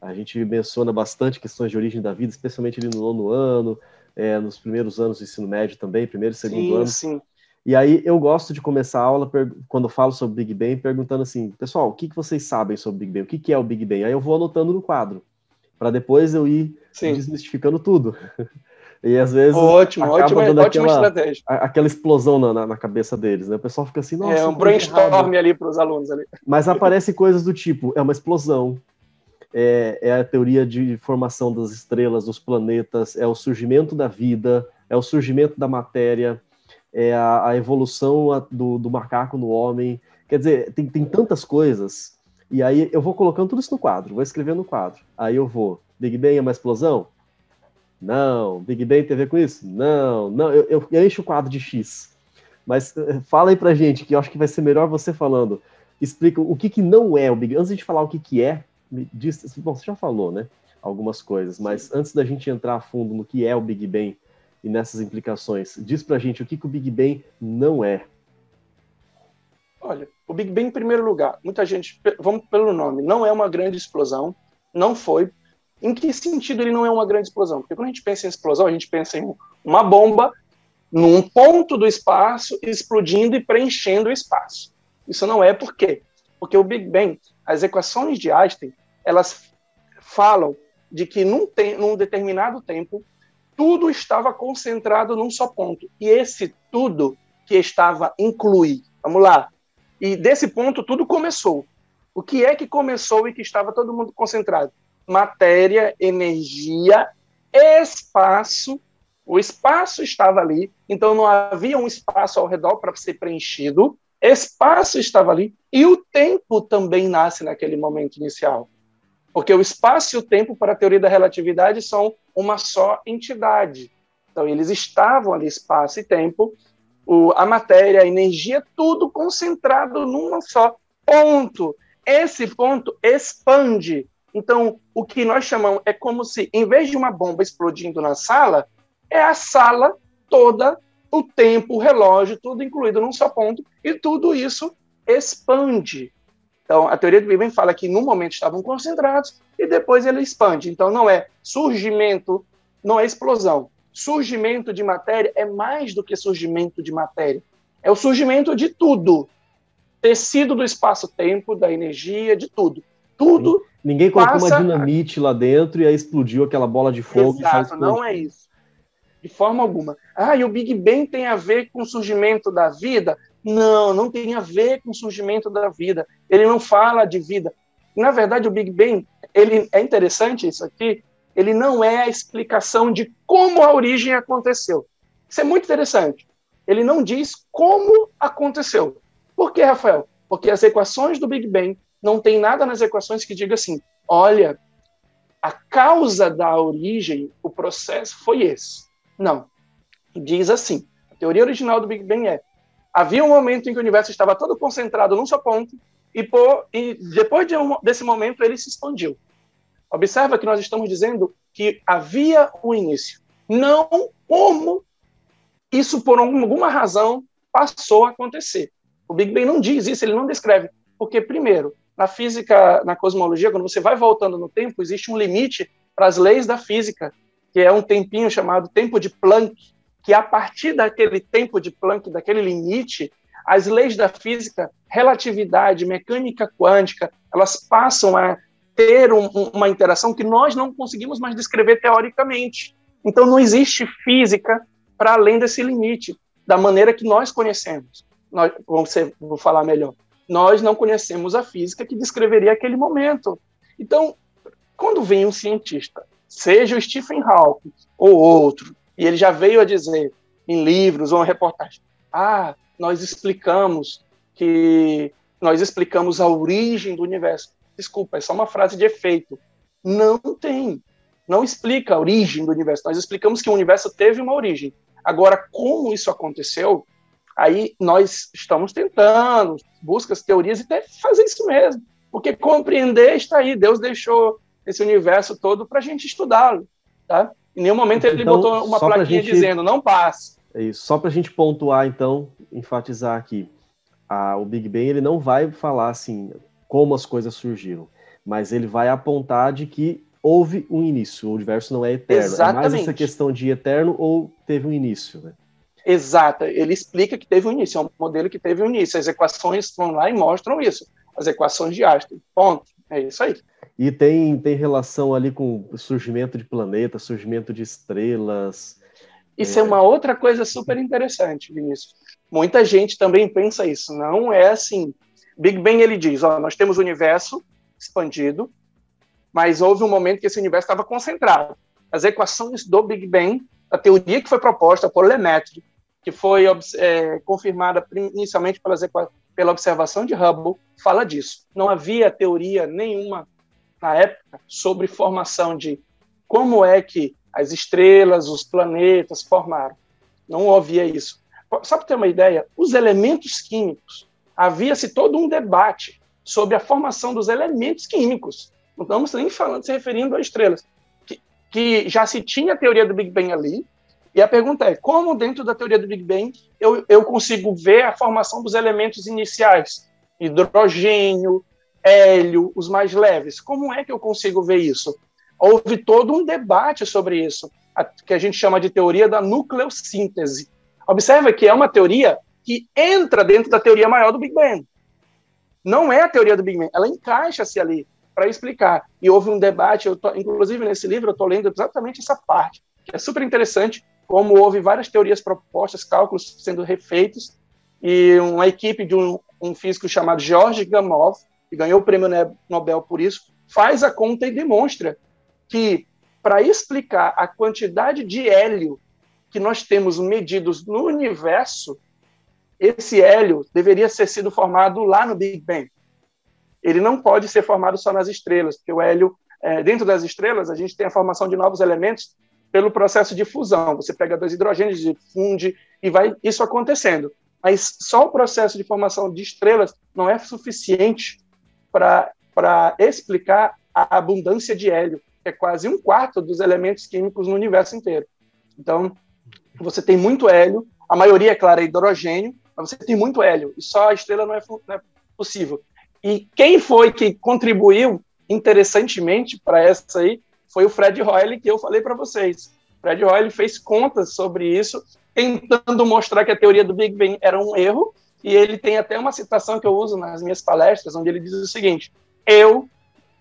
A gente menciona bastante questões de origem da vida, especialmente ali no nono ano, é, nos primeiros anos do ensino médio também, primeiro e segundo sim, ano. Sim. E aí eu gosto de começar a aula quando falo sobre Big Bang perguntando assim, pessoal, o que, que vocês sabem sobre Big Bang? O que, que é o Big Bang? Aí eu vou anotando no quadro, para depois eu ir Sim. desmistificando tudo. E às vezes. Ótimo, ótima, ótima aquela, estratégia. Aquela explosão na, na, cabeça deles, né? O pessoal fica assim, nossa. É um brainstorm ali para os alunos ali. Mas aparecem coisas do tipo: é uma explosão, é, é, a teoria de formação das estrelas, dos planetas, é o surgimento da vida, é o surgimento da matéria, é a, a evolução do, do, macaco no homem. Quer dizer, tem, tem tantas coisas. E aí eu vou colocando tudo isso no quadro, vou escrevendo no quadro. Aí eu vou, Big Bang é uma explosão? Não. Big Bang tem a ver com isso? Não. Não, eu, eu, eu encho o quadro de X. Mas eh, fala aí pra gente, que eu acho que vai ser melhor você falando. Explica o que, que não é o Big Bang. Antes de falar o que, que é, diz, bom, você já falou, né? Algumas coisas, mas antes da gente entrar a fundo no que é o Big Bang, e nessas implicações. Diz pra gente o que, que o Big Bang não é. Olha, o Big Bang, em primeiro lugar, muita gente, vamos pelo nome, não é uma grande explosão, não foi. Em que sentido ele não é uma grande explosão? Porque quando a gente pensa em explosão, a gente pensa em uma bomba num ponto do espaço explodindo e preenchendo o espaço. Isso não é por quê? Porque o Big Bang, as equações de Einstein, elas falam de que num, te num determinado tempo tudo estava concentrado num só ponto. E esse tudo que estava inclui. Vamos lá. E desse ponto tudo começou. O que é que começou e que estava todo mundo concentrado? Matéria, energia, espaço. O espaço estava ali, então não havia um espaço ao redor para ser preenchido. Espaço estava ali e o tempo também nasce naquele momento inicial. Porque o espaço e o tempo, para a teoria da relatividade, são uma só entidade. Então, eles estavam ali, espaço e tempo, o, a matéria, a energia, tudo concentrado num só ponto. Esse ponto expande. Então, o que nós chamamos é como se, em vez de uma bomba explodindo na sala, é a sala toda, o tempo, o relógio, tudo incluído num só ponto, e tudo isso expande. Então, a teoria do Big Bang fala que no momento estavam concentrados e depois ele expande. Então, não é surgimento, não é explosão. Surgimento de matéria é mais do que surgimento de matéria. É o surgimento de tudo. Tecido do espaço-tempo, da energia, de tudo. Tudo. Ninguém colocou uma dinamite lá dentro e aí explodiu aquela bola de fogo. Exato, não é isso. De forma alguma. Ah, e o Big Bang tem a ver com o surgimento da vida? Não, não tem a ver com o surgimento da vida. Ele não fala de vida. Na verdade, o Big Bang, ele é interessante isso aqui, ele não é a explicação de como a origem aconteceu. Isso é muito interessante. Ele não diz como aconteceu. Por que, Rafael? Porque as equações do Big Bang não tem nada nas equações que diga assim: olha, a causa da origem, o processo foi esse. Não. Diz assim: a teoria original do Big Bang é havia um momento em que o universo estava todo concentrado num só ponto, e, por, e depois de um, desse momento ele se expandiu. Observa que nós estamos dizendo que havia um início, não como isso, por alguma razão, passou a acontecer. O Big Bang não diz isso, ele não descreve. Porque, primeiro, na física, na cosmologia, quando você vai voltando no tempo, existe um limite para as leis da física, que é um tempinho chamado tempo de Planck, que a partir daquele tempo de Planck, daquele limite, as leis da física, relatividade, mecânica quântica, elas passam a ter um, uma interação que nós não conseguimos mais descrever teoricamente. Então não existe física para além desse limite, da maneira que nós conhecemos. Nós, ser, vou falar melhor. Nós não conhecemos a física que descreveria aquele momento. Então, quando vem um cientista, seja o Stephen Hawking ou outro, e ele já veio a dizer em livros ou em reportagem, ah, nós explicamos que nós explicamos a origem do universo. Desculpa, é só uma frase de efeito. Não tem. Não explica a origem do universo. Nós explicamos que o universo teve uma origem. Agora, como isso aconteceu, aí nós estamos tentando, buscas, teorias, e até fazer isso mesmo. Porque compreender está aí. Deus deixou esse universo todo para a gente estudá-lo. Tá? Em nenhum momento ele então, botou uma plaquinha gente... dizendo, não passe. É isso. Só para a gente pontuar, então, enfatizar aqui. A, o Big Bang ele não vai falar assim como as coisas surgiram, mas ele vai apontar de que houve um início, o universo não é eterno. Exatamente. É mais essa questão de eterno ou teve um início, né? Exato, ele explica que teve um início, é um modelo que teve um início. As equações vão lá e mostram isso. As equações de Einstein. Ponto. É isso aí. E tem, tem relação ali com o surgimento de planetas, surgimento de estrelas. Isso é, é uma outra coisa super interessante, Vinícius. Muita gente também pensa isso. Não é assim. Big Bang ele diz: ó, nós temos o universo expandido, mas houve um momento que esse universo estava concentrado. As equações do Big Bang, a teoria que foi proposta por Lemaitre, que foi é, confirmada inicialmente pelas pela observação de Hubble, fala disso. Não havia teoria nenhuma na época sobre formação de como é que as estrelas, os planetas formaram. Não havia isso. Só para ter uma ideia, os elementos químicos, havia-se todo um debate sobre a formação dos elementos químicos. Não estamos nem falando, se referindo a estrelas. Que, que já se tinha a teoria do Big Bang ali, e a pergunta é: como dentro da teoria do Big Bang eu, eu consigo ver a formação dos elementos iniciais? Hidrogênio, hélio, os mais leves. Como é que eu consigo ver isso? Houve todo um debate sobre isso, que a gente chama de teoria da nucleossíntese. Observa que é uma teoria que entra dentro da teoria maior do Big Bang. Não é a teoria do Big Bang, ela encaixa-se ali para explicar. E houve um debate, eu tô, inclusive nesse livro eu estou lendo exatamente essa parte, que é super interessante, como houve várias teorias propostas, cálculos sendo refeitos, e uma equipe de um, um físico chamado George Gamow, que ganhou o prêmio Nobel por isso, faz a conta e demonstra que para explicar a quantidade de hélio que nós temos medidos no universo, esse hélio deveria ter sido formado lá no Big Bang. Ele não pode ser formado só nas estrelas, porque o hélio, é, dentro das estrelas, a gente tem a formação de novos elementos pelo processo de fusão. Você pega dois hidrogênios e funde e vai isso acontecendo. Mas só o processo de formação de estrelas não é suficiente para explicar a abundância de hélio, que é quase um quarto dos elementos químicos no universo inteiro. Então, você tem muito hélio, a maioria, é claro, é hidrogênio, mas você tem muito hélio, e só a estrela não é, não é possível. E quem foi que contribuiu interessantemente para essa aí foi o Fred Hoyle que eu falei para vocês. Fred Hoyle fez contas sobre isso, tentando mostrar que a teoria do Big Bang era um erro, e ele tem até uma citação que eu uso nas minhas palestras, onde ele diz o seguinte: eu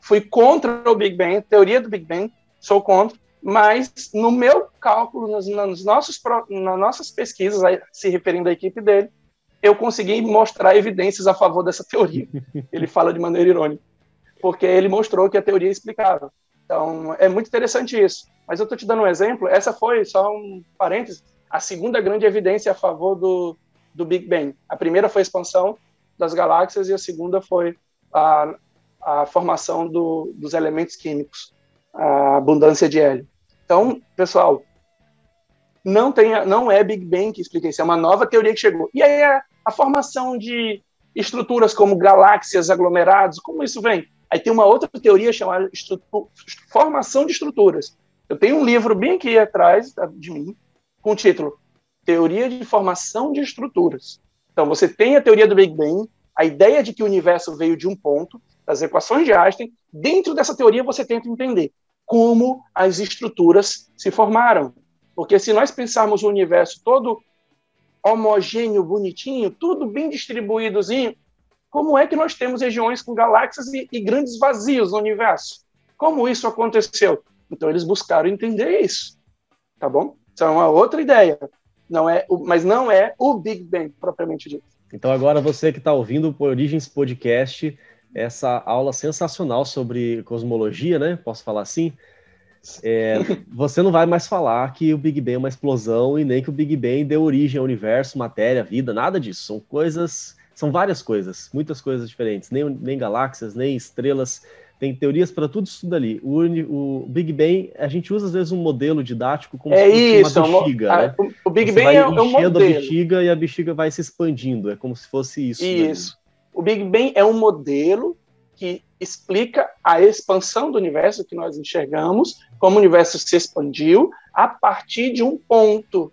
fui contra o Big Bang, teoria do Big Bang, sou contra, mas no meu cálculo, nos, nos nossos, nas nossas pesquisas, se referindo à equipe dele, eu consegui mostrar evidências a favor dessa teoria. Ele fala de maneira irônica, porque ele mostrou que a teoria é explicável. Então, é muito interessante isso. Mas eu estou te dando um exemplo. Essa foi só um parênteses. A segunda grande evidência a favor do, do Big Bang. A primeira foi a expansão das galáxias e a segunda foi a, a formação do, dos elementos químicos, a abundância de hélio. Então, pessoal, não, tem, não é Big Bang que explica isso, é uma nova teoria que chegou. E aí a, a formação de estruturas como galáxias, aglomerados, como isso vem? Aí tem uma outra teoria chamada formação de estruturas. Eu tenho um livro bem aqui atrás de mim, com o título Teoria de Formação de Estruturas. Então, você tem a teoria do Big Bang, a ideia de que o universo veio de um ponto, das equações de Einstein. Dentro dessa teoria, você tenta entender como as estruturas se formaram. Porque se nós pensarmos o universo todo homogêneo, bonitinho, tudo bem distribuídozinho, como é que nós temos regiões com galáxias e, e grandes vazios no universo? Como isso aconteceu? Então eles buscaram entender isso, tá bom? Isso é uma outra ideia. Não é, mas não é o Big Bang propriamente dito. Então agora você que está ouvindo o Origens Podcast, essa aula sensacional sobre cosmologia, né? Posso falar assim? É, você não vai mais falar que o Big Bang é uma explosão e nem que o Big Bang deu origem ao universo, matéria, vida, nada disso. São coisas, são várias coisas, muitas coisas diferentes. Nem, nem galáxias, nem estrelas. Tem teorias para tudo isso tudo ali. O, o, Big Bang, a gente usa às vezes um modelo didático como é se fosse uma bexiga, né? O Big Bang é, um modelo. a bexiga e a bexiga vai se expandindo. É como se fosse isso. Isso. O Big Bang é um modelo que explica a expansão do universo que nós enxergamos, como o universo se expandiu a partir de um ponto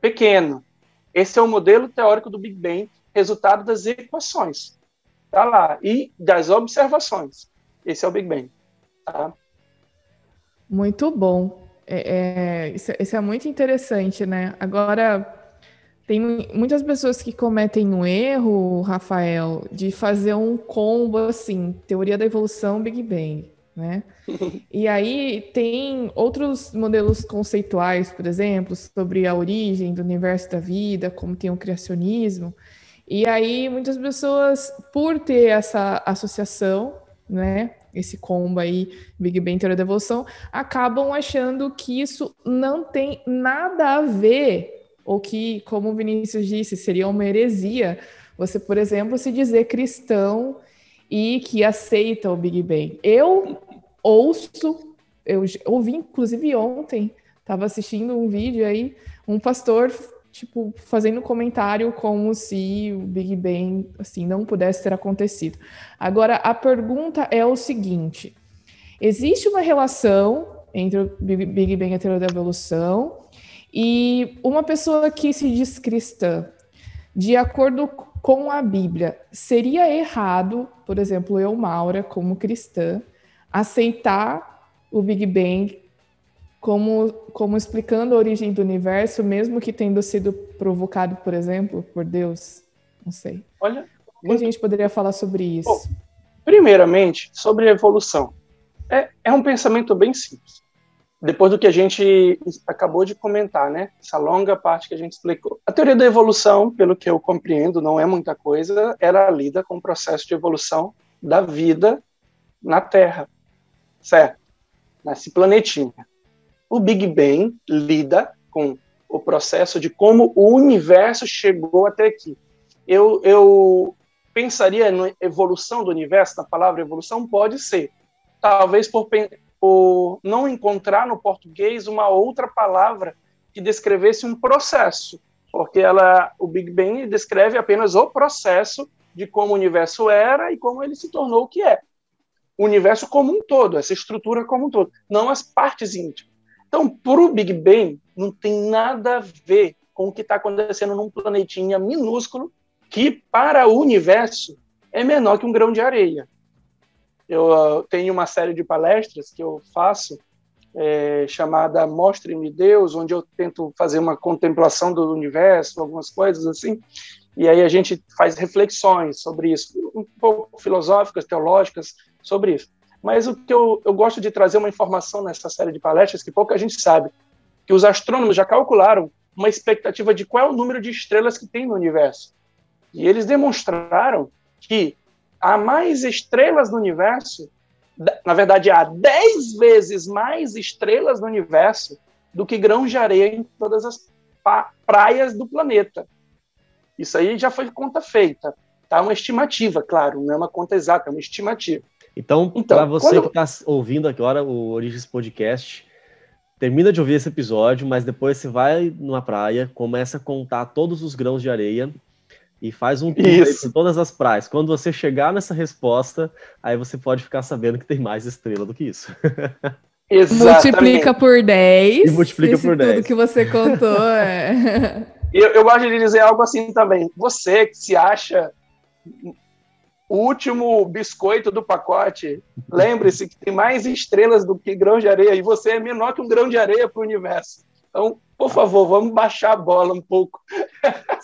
pequeno. Esse é o modelo teórico do Big Bang, resultado das equações. Tá lá. E das observações. Esse é o Big Bang. Tá? Muito bom. É, é, isso, isso é muito interessante, né? Agora, tem muitas pessoas que cometem um erro, Rafael, de fazer um combo assim, teoria da evolução, Big Bang, né? e aí tem outros modelos conceituais, por exemplo, sobre a origem do universo da vida, como tem o criacionismo. E aí muitas pessoas, por ter essa associação, né, esse combo aí, Big Bang teoria da evolução, acabam achando que isso não tem nada a ver ou que, como o Vinícius disse, seria uma heresia você, por exemplo, se dizer cristão e que aceita o Big Bang. Eu ouço, eu ouvi inclusive ontem, estava assistindo um vídeo aí, um pastor tipo fazendo comentário como se o Big Bang assim não pudesse ter acontecido. Agora a pergunta é o seguinte: existe uma relação entre o Big Bang e a teoria da evolução? E uma pessoa que se diz cristã, de acordo com a Bíblia, seria errado, por exemplo, eu, Maura, como cristã, aceitar o Big Bang como, como explicando a origem do universo, mesmo que tendo sido provocado, por exemplo, por Deus? Não sei. Olha, o que a gente poderia falar sobre isso? Bom, primeiramente, sobre a evolução. É, é um pensamento bem simples depois do que a gente acabou de comentar, né? Essa longa parte que a gente explicou. A teoria da evolução, pelo que eu compreendo, não é muita coisa, ela lida com o processo de evolução da vida na Terra, certo? Nesse planetinha. O Big Bang lida com o processo de como o universo chegou até aqui. Eu, eu pensaria na evolução do universo, na palavra evolução, pode ser. Talvez por por não encontrar no português uma outra palavra que descrevesse um processo, porque ela, o Big Bang descreve apenas o processo de como o universo era e como ele se tornou o que é. O universo como um todo, essa estrutura como um todo, não as partes íntimas. Então, para o Big Bang, não tem nada a ver com o que está acontecendo num planetinha minúsculo que, para o universo, é menor que um grão de areia eu uh, tenho uma série de palestras que eu faço é, chamada Mostre-me Deus, onde eu tento fazer uma contemplação do universo, algumas coisas assim, e aí a gente faz reflexões sobre isso, um pouco filosóficas, teológicas, sobre isso. Mas o que eu, eu gosto de trazer uma informação nessa série de palestras que pouca gente sabe, que os astrônomos já calcularam uma expectativa de qual é o número de estrelas que tem no universo. E eles demonstraram que há mais estrelas no universo, na verdade, há 10 vezes mais estrelas no universo do que grãos de areia em todas as praias do planeta. Isso aí já foi conta feita. Tá uma estimativa, claro, não é uma conta exata, é uma estimativa. Então, então para você quando... que está ouvindo agora o Origens Podcast, termina de ouvir esse episódio, mas depois você vai numa praia, começa a contar todos os grãos de areia e faz um tour por todas as praias. Quando você chegar nessa resposta, aí você pode ficar sabendo que tem mais estrela do que isso. Exatamente. Multiplica por 10. E multiplica por 10. Tudo que você contou é. eu, eu gosto de dizer algo assim também. Você que se acha o último biscoito do pacote, lembre-se que tem mais estrelas do que grão de areia e você é menor que um grão de areia para o universo. Então, por favor, vamos baixar a bola um pouco.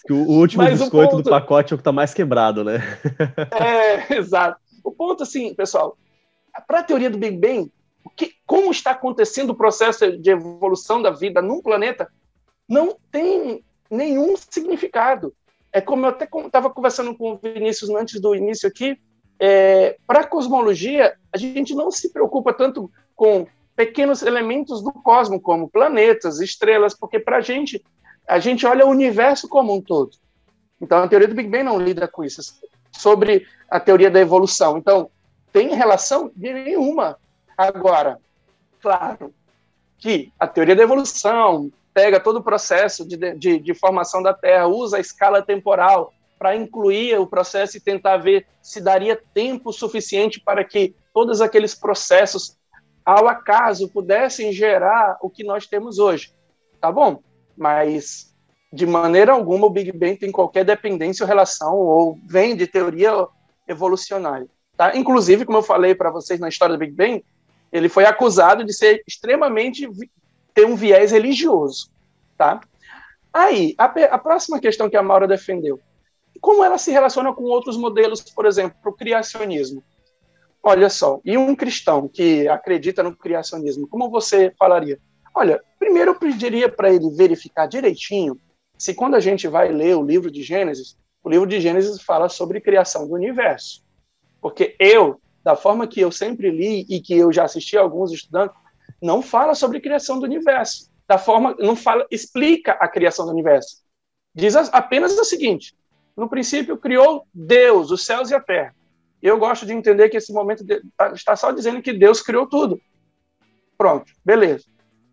O último Mas biscoito ponto... do pacote é o que está mais quebrado, né? é, exato. O ponto, assim, pessoal, para a teoria do Big Bang, que, como está acontecendo o processo de evolução da vida num planeta, não tem nenhum significado. É como eu até estava conversando com o Vinícius antes do início aqui, é, para a cosmologia, a gente não se preocupa tanto com pequenos elementos do cosmos, como planetas, estrelas, porque para a gente, a gente olha o universo como um todo. Então, a teoria do Big Bang não lida com isso. Sobre a teoria da evolução. Então, tem relação nenhuma. Agora, claro que a teoria da evolução pega todo o processo de, de, de formação da Terra, usa a escala temporal para incluir o processo e tentar ver se daria tempo suficiente para que todos aqueles processos, ao acaso, pudessem gerar o que nós temos hoje. Tá bom? Mas, de maneira alguma, o Big Bang tem qualquer dependência ou relação, ou vem de teoria evolucionária. Tá? Inclusive, como eu falei para vocês na história do Big Bang, ele foi acusado de ser extremamente ter um viés religioso, tá? Aí, a, a próxima questão que a Maura defendeu, como ela se relaciona com outros modelos, por exemplo, o criacionismo? Olha só, e um cristão que acredita no criacionismo, como você falaria? Olha, primeiro eu pediria para ele verificar direitinho se quando a gente vai ler o livro de Gênesis, o livro de Gênesis fala sobre criação do universo. Porque eu, da forma que eu sempre li e que eu já assisti a alguns estudando, não fala sobre criação do universo. Da forma, não fala, explica a criação do universo. Diz apenas o seguinte: no princípio criou Deus, os céus e a terra. Eu gosto de entender que esse momento tá, está só dizendo que Deus criou tudo. Pronto, beleza.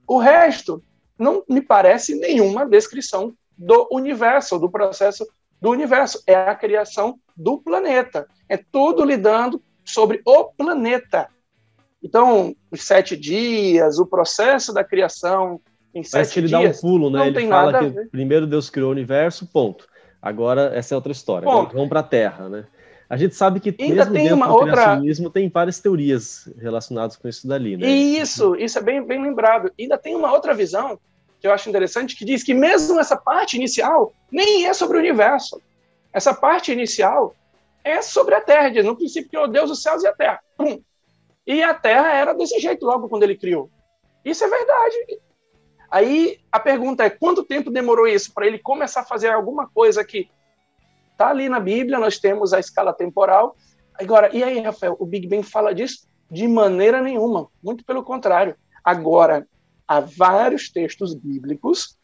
O resto não me parece nenhuma descrição do universo, do processo do universo. É a criação do planeta. É tudo lidando sobre o planeta. Então, os sete dias, o processo da criação em sete Parece que ele dias, dá um pulo, né? Ele fala que primeiro Deus criou o universo, ponto. Agora, essa é outra história. Agora, vamos para a Terra, né? A gente sabe que Ainda mesmo tem uma do outra... tem várias teorias relacionadas com isso dali, né? Isso, isso é bem, bem lembrado. Ainda tem uma outra visão que eu acho interessante, que diz que mesmo essa parte inicial nem é sobre o universo. Essa parte inicial é sobre a Terra. Diz, no princípio criou Deus os céus e a Terra. Pum. E a Terra era desse jeito logo quando ele criou. Isso é verdade. Aí a pergunta é: quanto tempo demorou isso para ele começar a fazer alguma coisa que está ali na Bíblia? Nós temos a escala temporal. Agora, e aí, Rafael? O Big Bang fala disso? De maneira nenhuma. Muito pelo contrário. Agora, há vários textos bíblicos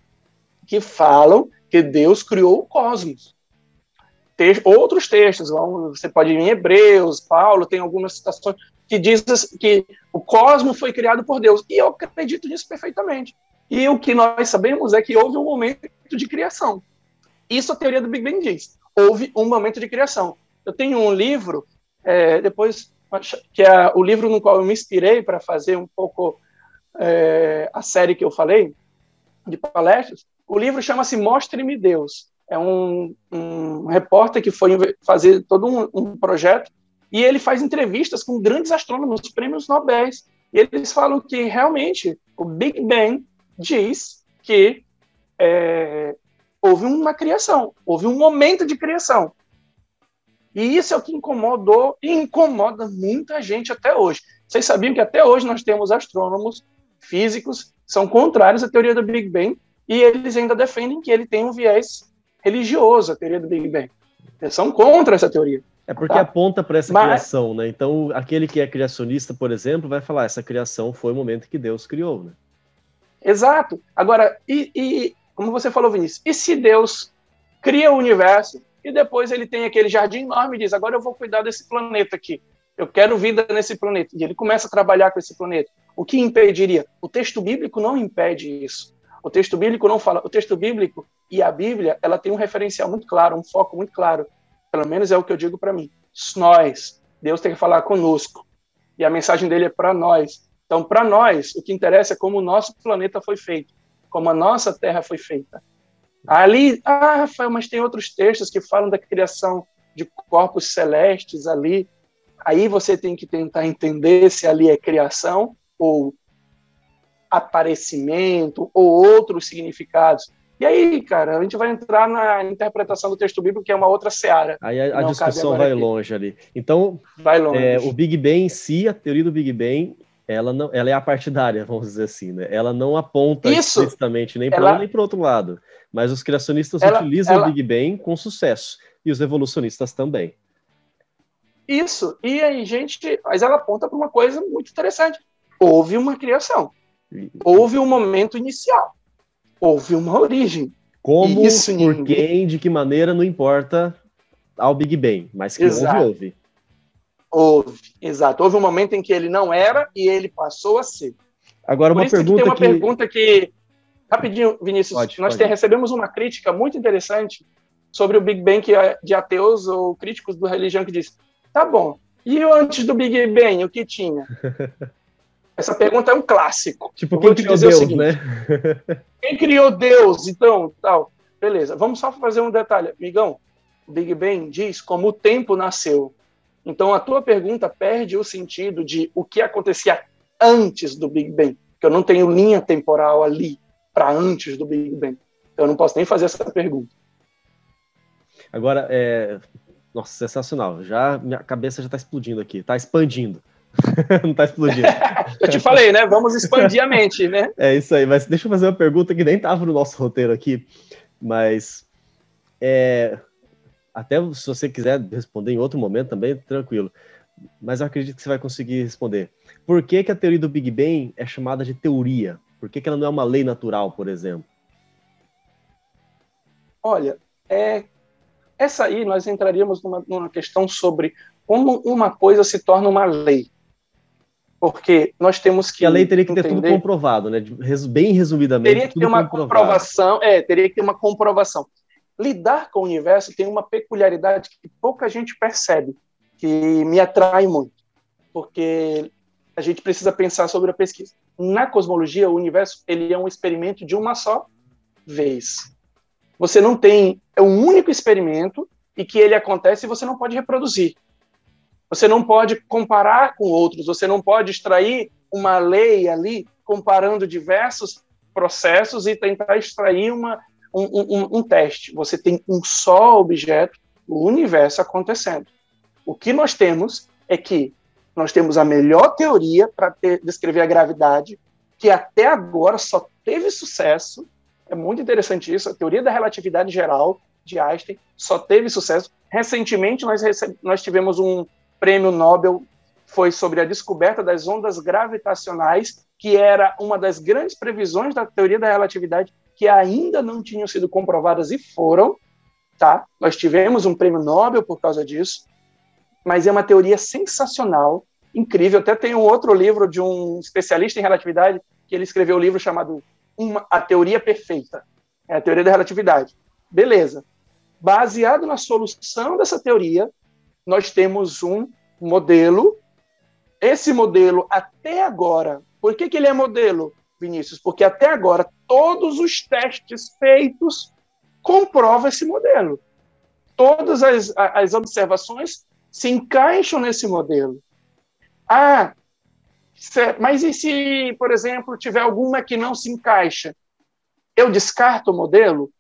que falam que Deus criou o cosmos. Te outros textos, você pode ir em Hebreus, Paulo, tem algumas citações que diz que o cosmos foi criado por Deus. E eu acredito nisso perfeitamente. E o que nós sabemos é que houve um momento de criação. Isso a teoria do Big Bang diz. Houve um momento de criação. Eu tenho um livro, é, depois, que é o livro no qual eu me inspirei para fazer um pouco é, a série que eu falei, de palestras. O livro chama-se Mostre-me Deus. É um, um, repórter que foi fazer todo um, um projeto e ele faz entrevistas com grandes astrônomos, prêmios Nobel. E eles falam que realmente o Big Bang diz que é, houve uma criação, houve um momento de criação. E isso é o que incomodou e incomoda muita gente até hoje. Vocês sabiam que até hoje nós temos astrônomos físicos são contrários à teoria do Big Bang e eles ainda defendem que ele tem um viés religioso, a teoria do Big Bang. Eles são contra essa teoria. É porque tá? aponta para essa Mas... criação, né? Então, aquele que é criacionista, por exemplo, vai falar: essa criação foi o momento que Deus criou, né? Exato. Agora, e, e, como você falou, Vinícius, e se Deus cria o universo e depois ele tem aquele jardim enorme e diz: agora eu vou cuidar desse planeta aqui. Eu quero vida nesse planeta. E ele começa a trabalhar com esse planeta. O que impediria? O texto bíblico não impede isso. O texto bíblico não fala. O texto bíblico e a Bíblia, ela tem um referencial muito claro, um foco muito claro. Pelo menos é o que eu digo para mim. Nós, Deus tem que falar conosco. E a mensagem dele é para nós. Então, para nós, o que interessa é como o nosso planeta foi feito, como a nossa terra foi feita. Ali, ah, Rafael, mas tem outros textos que falam da criação de corpos celestes ali. Aí você tem que tentar entender se ali é criação ou aparecimento ou outros significados. E aí, cara, a gente vai entrar na interpretação do texto bíblico, que é uma outra seara. Aí a, a discussão vai aqui. longe ali. Então, vai longe. É, o Big Bang em si, a teoria do Big Bang, ela não, ela é a partidária, vamos dizer assim, né? Ela não aponta Isso. explicitamente nem para um nem para outro lado. Mas os criacionistas ela, utilizam ela... o Big Bang com sucesso. E os evolucionistas também. Isso. E aí, gente, mas ela aponta para uma coisa muito interessante. Houve uma criação. Houve um momento inicial. Houve uma origem. Como, Isso, por ninguém... quem, de que maneira, não importa ao Big Bang, mas que Exato. houve, houve. Houve, exato. Houve um momento em que ele não era e ele passou a ser. Agora, uma pergunta. Que tem uma que... pergunta que. Rapidinho, Vinícius, pode, nós pode. recebemos uma crítica muito interessante sobre o Big Bang de ateus ou críticos da religião que diz: tá bom, e antes do Big Bang, o que tinha? Essa pergunta é um clássico. Tipo, quem criou Deus, seguinte, né? quem criou Deus, então, tal. Beleza, vamos só fazer um detalhe. Migão, o Big Bang diz como o tempo nasceu. Então, a tua pergunta perde o sentido de o que acontecia antes do Big Bang, que eu não tenho linha temporal ali para antes do Big Bang. Então, eu não posso nem fazer essa pergunta. Agora, é... nossa, sensacional. Já minha cabeça já está explodindo aqui, está expandindo. não está explodindo. eu te falei, né? Vamos expandir a mente, né? É isso aí. Mas deixa eu fazer uma pergunta que nem estava no nosso roteiro aqui, mas é, até se você quiser responder em outro momento também, tranquilo. Mas eu acredito que você vai conseguir responder. Por que, que a teoria do Big Bang é chamada de teoria? Por que, que ela não é uma lei natural, por exemplo? Olha, é, essa aí nós entraríamos numa, numa questão sobre como uma coisa se torna uma lei. Porque nós temos que. E a lei teria que entender, ter tudo comprovado, né? Bem resumidamente. Teria que ter uma comprovado. comprovação, é, teria que ter uma comprovação lidar com o universo tem uma peculiaridade que pouca gente percebe, que me atrai muito, porque a gente precisa pensar sobre a pesquisa. Na cosmologia, o universo ele é um experimento de uma só vez. Você não tem é um único experimento e que ele acontece e você não pode reproduzir. Você não pode comparar com outros, você não pode extrair uma lei ali comparando diversos processos e tentar extrair uma um, um, um teste. Você tem um só objeto, o universo acontecendo. O que nós temos é que nós temos a melhor teoria para descrever a gravidade, que até agora só teve sucesso. É muito interessante isso. A teoria da relatividade geral de Einstein só teve sucesso. Recentemente, nós, nós tivemos um prêmio Nobel, foi sobre a descoberta das ondas gravitacionais, que era uma das grandes previsões da teoria da relatividade que ainda não tinham sido comprovadas e foram, tá? Nós tivemos um prêmio Nobel por causa disso, mas é uma teoria sensacional, incrível. Até tem um outro livro de um especialista em relatividade que ele escreveu um livro chamado uma, A Teoria Perfeita, é a teoria da relatividade. Beleza. Baseado na solução dessa teoria, nós temos um modelo. Esse modelo, até agora, por que, que ele é modelo? Vinícius, porque até agora todos os testes feitos comprovam esse modelo. Todas as, as observações se encaixam nesse modelo. Ah, mas e se, por exemplo, tiver alguma que não se encaixa? Eu descarto o modelo?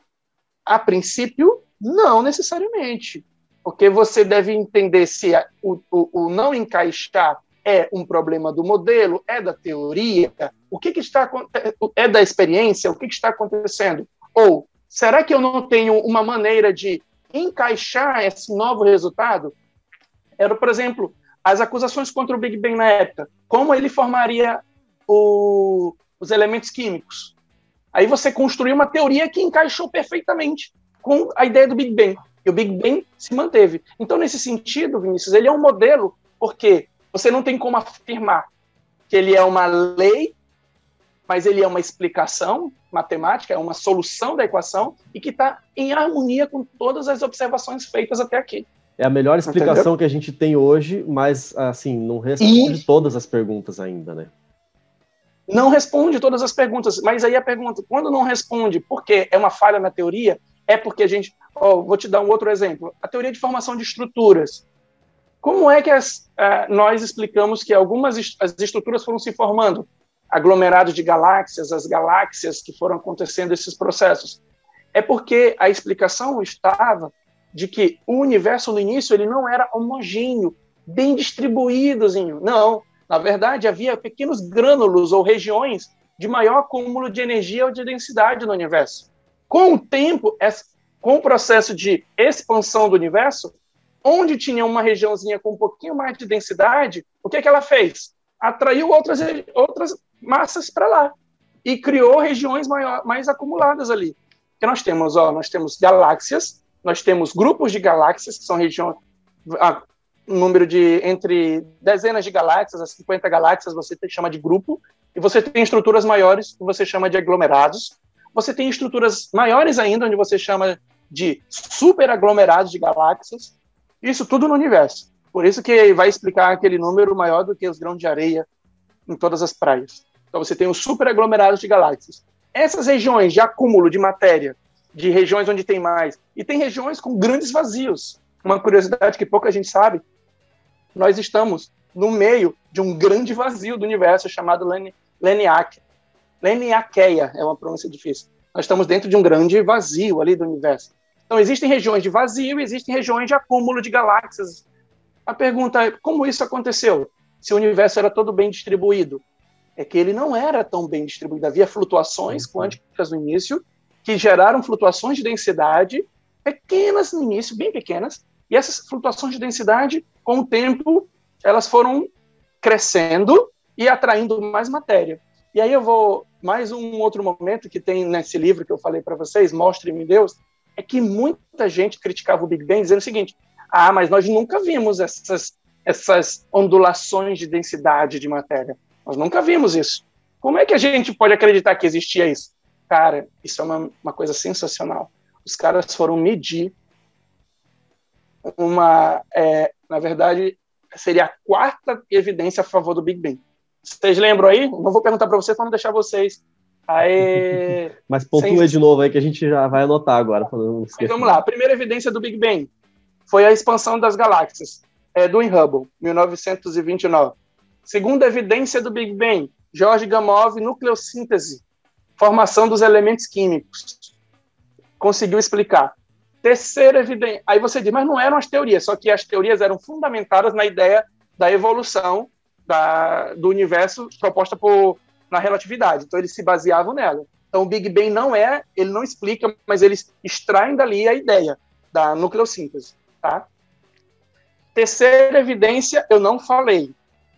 A princípio, não necessariamente. Porque você deve entender se o, o, o não encaixar é um problema do modelo, é da teoria, o que, que está é da experiência, o que, que está acontecendo? Ou será que eu não tenho uma maneira de encaixar esse novo resultado? Era, por exemplo, as acusações contra o Big Bang na época. Como ele formaria o, os elementos químicos? Aí você construiu uma teoria que encaixou perfeitamente com a ideia do Big Bang. E o Big Bang se manteve. Então, nesse sentido, Vinícius, ele é um modelo, porque você não tem como afirmar que ele é uma lei, mas ele é uma explicação matemática, é uma solução da equação e que está em harmonia com todas as observações feitas até aqui. É a melhor explicação Entendeu? que a gente tem hoje, mas assim, não responde e... todas as perguntas ainda, né? Não responde todas as perguntas, mas aí a pergunta, quando não responde porque é uma falha na teoria, é porque a gente. Oh, vou te dar um outro exemplo. A teoria de formação de estruturas. Como é que as, uh, nós explicamos que algumas est as estruturas foram se formando? Aglomerados de galáxias, as galáxias que foram acontecendo esses processos. É porque a explicação estava de que o universo no início ele não era homogêneo, bem distribuídozinho. Não, na verdade havia pequenos grânulos ou regiões de maior acúmulo de energia ou de densidade no universo. Com o tempo, com o processo de expansão do universo, onde tinha uma regiãozinha com um pouquinho mais de densidade, o que, que ela fez? Atraiu outras, outras massas para lá e criou regiões maior, mais acumuladas ali. Que nós temos, ó, nós temos galáxias, nós temos grupos de galáxias, que são regiões, um número de entre dezenas de galáxias a 50 galáxias, você chama de grupo, e você tem estruturas maiores, que você chama de aglomerados. Você tem estruturas maiores ainda, onde você chama de superaglomerados de galáxias. Isso tudo no universo. Por isso que vai explicar aquele número maior do que os grãos de areia em todas as praias. Então você tem os superaglomerados de galáxias. Essas regiões de acúmulo de matéria, de regiões onde tem mais, e tem regiões com grandes vazios. Uma curiosidade que pouca gente sabe, nós estamos no meio de um grande vazio do universo chamado Leniak. Leniakeia é uma pronúncia difícil. Nós estamos dentro de um grande vazio ali do universo. Então, existem regiões de vazio e existem regiões de acúmulo de galáxias. A pergunta é: como isso aconteceu? Se o universo era todo bem distribuído? É que ele não era tão bem distribuído. Havia flutuações uhum. quânticas no início que geraram flutuações de densidade pequenas no início, bem pequenas, e essas flutuações de densidade, com o tempo, elas foram crescendo e atraindo mais matéria. E aí eu vou mais um outro momento que tem nesse livro que eu falei para vocês, Mostre-me Deus, é que muita gente criticava o Big Bang dizendo o seguinte: "Ah, mas nós nunca vimos essas essas ondulações de densidade de matéria. Nós nunca vimos isso. Como é que a gente pode acreditar que existia isso?" Cara, isso é uma, uma coisa sensacional. Os caras foram medir uma, é, na verdade, seria a quarta evidência a favor do Big Bang. Vocês lembram aí? Não vou perguntar para vocês para não deixar vocês. Aí... Mas pontua Sem... de novo aí que a gente já vai anotar agora. vamos lá. A primeira evidência do Big Bang foi a expansão das galáxias, é, do Hubble, 1929. Segunda evidência do Big Bang, George Gamow, nucleossíntese, formação dos elementos químicos. Conseguiu explicar. Terceira evidência. Aí você diz, mas não eram as teorias, só que as teorias eram fundamentadas na ideia da evolução da, do universo proposta por, na relatividade. Então eles se baseavam nela. Então o Big Bang não é, ele não explica, mas eles extraem dali a ideia da nucleossíntese, tá? Terceira evidência, eu não falei.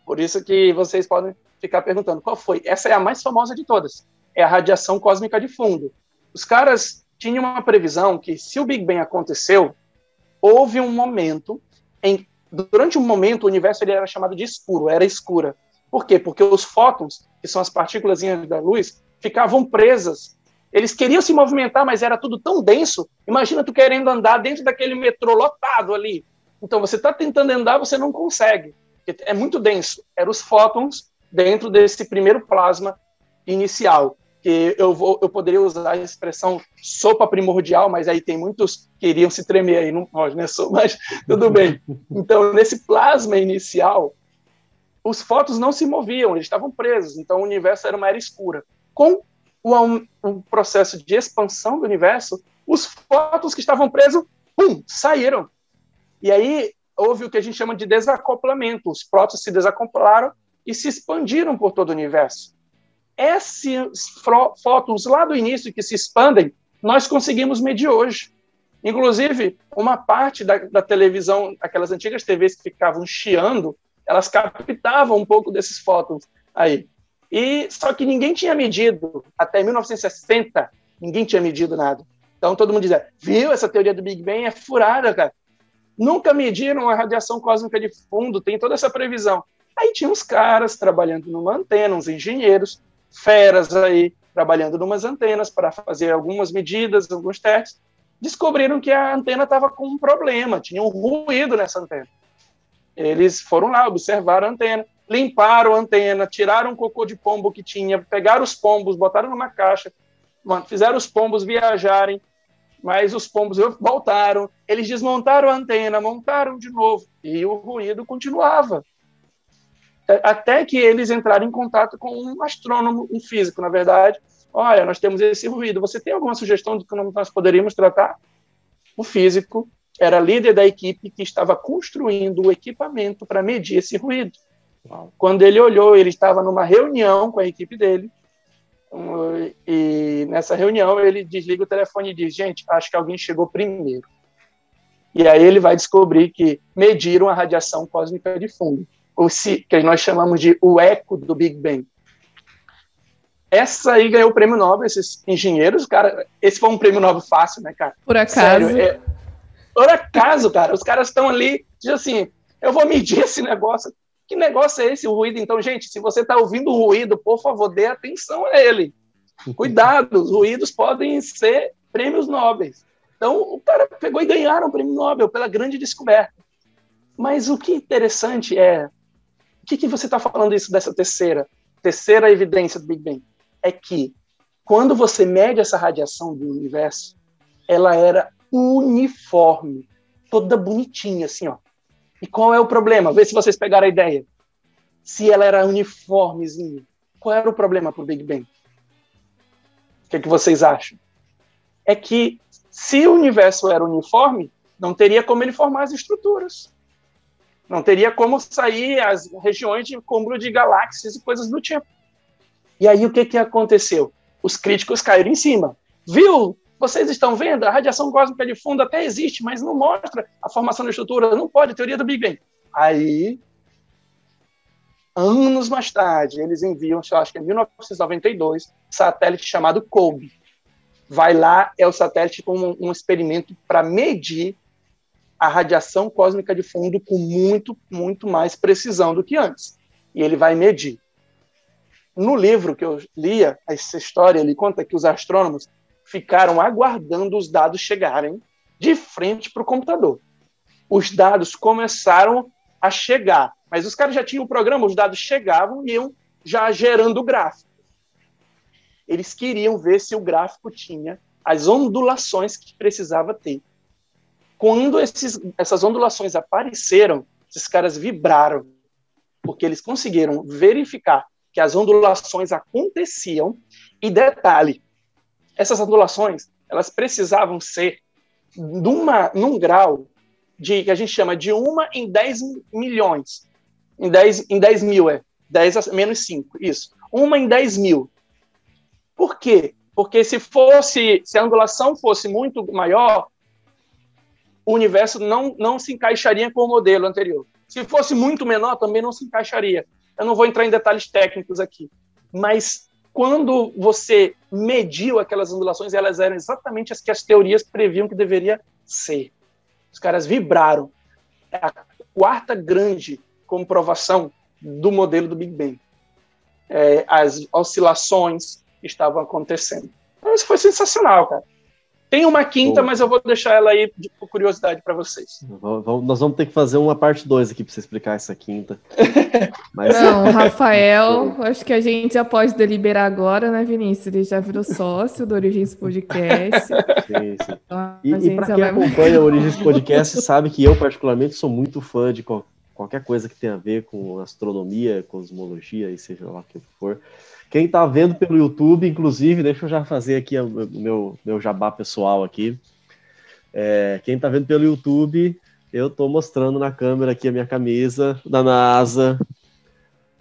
Por isso que vocês podem ficar perguntando qual foi. Essa é a mais famosa de todas. É a radiação cósmica de fundo. Os caras tinha uma previsão que, se o Big Bang aconteceu, houve um momento em durante um momento o universo ele era chamado de escuro, era escura. Por quê? Porque os fótons, que são as partículas da luz, ficavam presas. Eles queriam se movimentar, mas era tudo tão denso. Imagina tu querendo andar dentro daquele metrô lotado ali. Então você está tentando andar, você não consegue. É muito denso. Eram os fótons dentro desse primeiro plasma inicial que eu, vou, eu poderia usar a expressão sopa primordial, mas aí tem muitos que iriam se tremer aí, não pode, né? Mas tudo bem. Então, nesse plasma inicial, os fótons não se moviam, eles estavam presos, então o universo era uma era escura. Com o, o processo de expansão do universo, os fótons que estavam presos, pum, saíram. E aí houve o que a gente chama de desacoplamento. Os prótons se desacoplaram e se expandiram por todo o universo esses fótons lá do início que se expandem, nós conseguimos medir hoje. Inclusive, uma parte da, da, televisão, aquelas antigas TVs que ficavam chiando, elas captavam um pouco desses fótons aí. E só que ninguém tinha medido até 1960, ninguém tinha medido nada. Então todo mundo dizia, viu essa teoria do Big Bang é furada, cara. Nunca mediram a radiação cósmica de fundo, tem toda essa previsão. Aí tinha uns caras trabalhando numa antena, uns engenheiros, feras aí trabalhando numas antenas para fazer algumas medidas, alguns testes, descobriram que a antena estava com um problema, tinha um ruído nessa antena. Eles foram lá, observaram a antena, limparam a antena, tiraram o cocô de pombo que tinha, pegaram os pombos, botaram numa caixa, fizeram os pombos viajarem, mas os pombos voltaram, eles desmontaram a antena, montaram de novo, e o ruído continuava até que eles entraram em contato com um astrônomo, um físico, na verdade. Olha, nós temos esse ruído. Você tem alguma sugestão de como nós poderíamos tratar? O físico era líder da equipe que estava construindo o equipamento para medir esse ruído. Quando ele olhou, ele estava numa reunião com a equipe dele. E nessa reunião ele desliga o telefone e diz: Gente, acho que alguém chegou primeiro. E aí ele vai descobrir que mediram a radiação cósmica de fundo, ou se, que nós chamamos de o eco do Big Bang. Essa aí ganhou o prêmio Nobel, esses engenheiros, cara. Esse foi um prêmio Nobel fácil, né, cara? Por acaso. Sério, é, por acaso, cara. Os caras estão ali, diz assim: eu vou medir esse negócio. Que negócio é esse, o ruído? Então, gente, se você está ouvindo ruído, por favor, dê atenção a ele. Cuidado, os ruídos podem ser prêmios nobres. Então, o cara pegou e ganharam o prêmio Nobel pela grande descoberta. Mas o que é interessante é. Que, que você está falando isso dessa terceira? Terceira evidência do Big Bang? É que quando você mede essa radiação do universo, ela era uniforme, toda bonitinha, assim, ó. E qual é o problema? Vê se vocês pegaram a ideia. Se ela era uniformezinha, qual era o problema para o Big Bang? O que, é que vocês acham? É que se o universo era uniforme, não teria como ele formar as estruturas. Não teria como sair as regiões de cúmulo de galáxias e coisas do tipo. E aí o que, que aconteceu? Os críticos caíram em cima. Viu? Vocês estão vendo? A radiação cósmica de fundo até existe, mas não mostra a formação da estrutura. Não pode, teoria do Big Bang. Aí, anos mais tarde, eles enviam, acho que em 1992, satélite chamado COBE vai lá, é o satélite com um, um experimento para medir a radiação cósmica de fundo com muito, muito mais precisão do que antes. E ele vai medir. No livro que eu lia, essa história, ele conta que os astrônomos ficaram aguardando os dados chegarem de frente para o computador. Os dados começaram a chegar, mas os caras já tinham o programa, os dados chegavam e iam já gerando o gráfico eles queriam ver se o gráfico tinha as ondulações que precisava ter. Quando esses, essas ondulações apareceram, esses caras vibraram, porque eles conseguiram verificar que as ondulações aconteciam. E detalhe, essas ondulações elas precisavam ser numa, num grau de que a gente chama de uma em 10 milhões. Em 10, em 10 mil, é. 10 a menos 5, isso. Uma em 10 mil. Por quê? Porque se fosse, se a angulação fosse muito maior, o universo não, não se encaixaria com o modelo anterior. Se fosse muito menor, também não se encaixaria. Eu não vou entrar em detalhes técnicos aqui, mas quando você mediu aquelas ondulações, elas eram exatamente as que as teorias previam que deveria ser. Os caras vibraram. É a quarta grande comprovação do modelo do Big Bang. É, as oscilações, estavam acontecendo. Então, isso foi sensacional, cara. Tem uma quinta, Bom. mas eu vou deixar ela aí de curiosidade para vocês. Nós vamos ter que fazer uma parte 2 aqui para você explicar essa quinta. Mas... Não, Rafael, acho que a gente já pode deliberar agora, né, Vinícius? Ele já virou sócio do Origens Podcast. Sim, sim. Então, e, e para quem vai... acompanha o Origens Podcast sabe que eu, particularmente, sou muito fã de qualquer coisa que tenha a ver com astronomia, cosmologia e seja lá o que for. Quem está vendo pelo YouTube, inclusive, deixa eu já fazer aqui o meu, meu jabá pessoal aqui. É, quem está vendo pelo YouTube, eu estou mostrando na câmera aqui a minha camisa da NASA,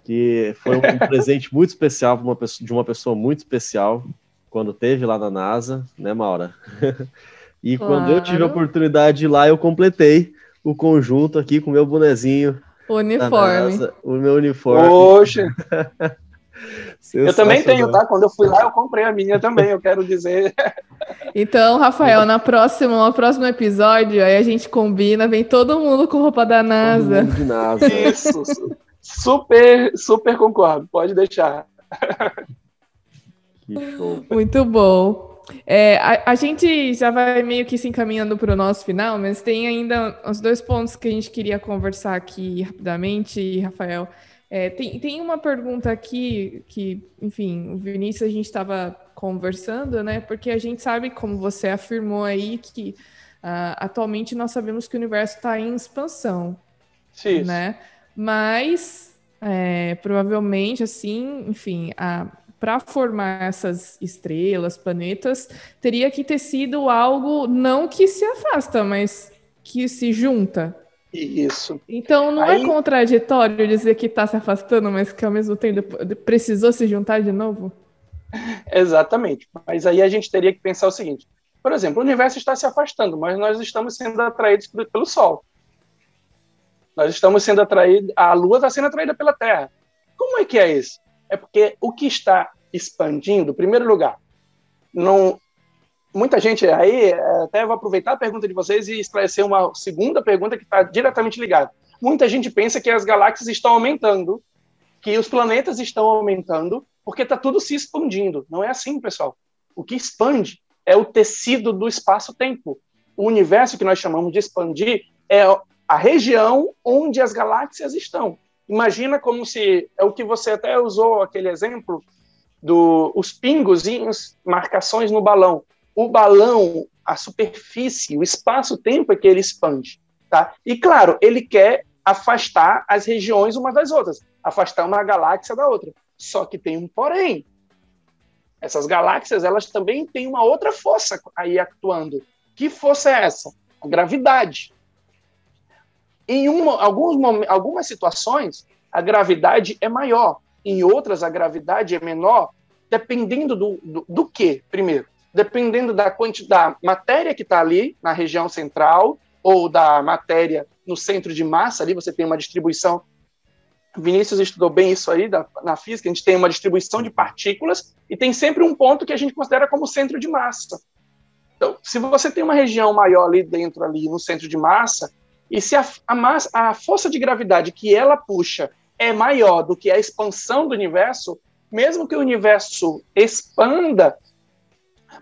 que foi um presente muito especial uma pessoa, de uma pessoa muito especial quando teve lá na NASA, né, Maura? e claro. quando eu tive a oportunidade de ir lá, eu completei o conjunto aqui com o meu bonezinho. O uniforme. NASA, o meu uniforme. Poxa! Eu também tenho, tá? Quando eu fui lá, eu comprei a minha também, eu quero dizer. Então, Rafael, na próxima, no próximo episódio, aí a gente combina, vem todo mundo com roupa da NASA. de NASA. Isso, super, super concordo, pode deixar. Que show. Muito bom. É, a, a, gente já vai meio que se encaminhando para o nosso final, mas tem ainda os dois pontos que a gente queria conversar aqui rapidamente, Rafael. É, tem, tem uma pergunta aqui que, enfim, o Vinícius a gente estava conversando, né? Porque a gente sabe, como você afirmou aí, que uh, atualmente nós sabemos que o universo está em expansão. Sim. Né? Mas é, provavelmente, assim, enfim, para formar essas estrelas, planetas, teria que ter sido algo não que se afasta, mas que se junta, isso. Então não é Aí... é contraditório dizer que está se afastando, mas que ao mesmo tempo precisou se juntar de novo? Exatamente. Mas aí a gente teria que pensar o seguinte: por exemplo, o universo está se afastando, mas nós estamos sendo atraídos pelo Sol. Nós estamos sendo atraídos, a Lua está sendo atraída pela Terra. Como é que é isso? É porque o que está expandindo, em primeiro lugar, não, muita gente aí, até vou aproveitar a pergunta de vocês e esclarecer uma segunda pergunta que está diretamente ligada. Muita gente pensa que as galáxias estão aumentando, que os planetas estão aumentando, porque está tudo se expandindo. Não é assim, pessoal. O que expande é o tecido do espaço-tempo. O universo que nós chamamos de expandir é a região onde as galáxias estão. Imagina como se é o que você até usou aquele exemplo do os pingozinhos, marcações no balão. O balão, a superfície, o espaço-tempo é que ele expande, tá? E claro, ele quer afastar as regiões umas das outras, afastar uma galáxia da outra. Só que tem um porém. Essas galáxias, elas também têm uma outra força aí atuando. Que força é essa? A gravidade. Em uma, alguns, algumas situações, a gravidade é maior. Em outras, a gravidade é menor, dependendo do, do, do que, primeiro? Dependendo da quantidade da matéria que está ali na região central, ou da matéria no centro de massa, ali você tem uma distribuição Vinícius estudou bem isso aí da, na física, a gente tem uma distribuição de partículas e tem sempre um ponto que a gente considera como centro de massa. Então, se você tem uma região maior ali dentro, ali no centro de massa, e se a, a, massa, a força de gravidade que ela puxa é maior do que a expansão do universo, mesmo que o universo expanda,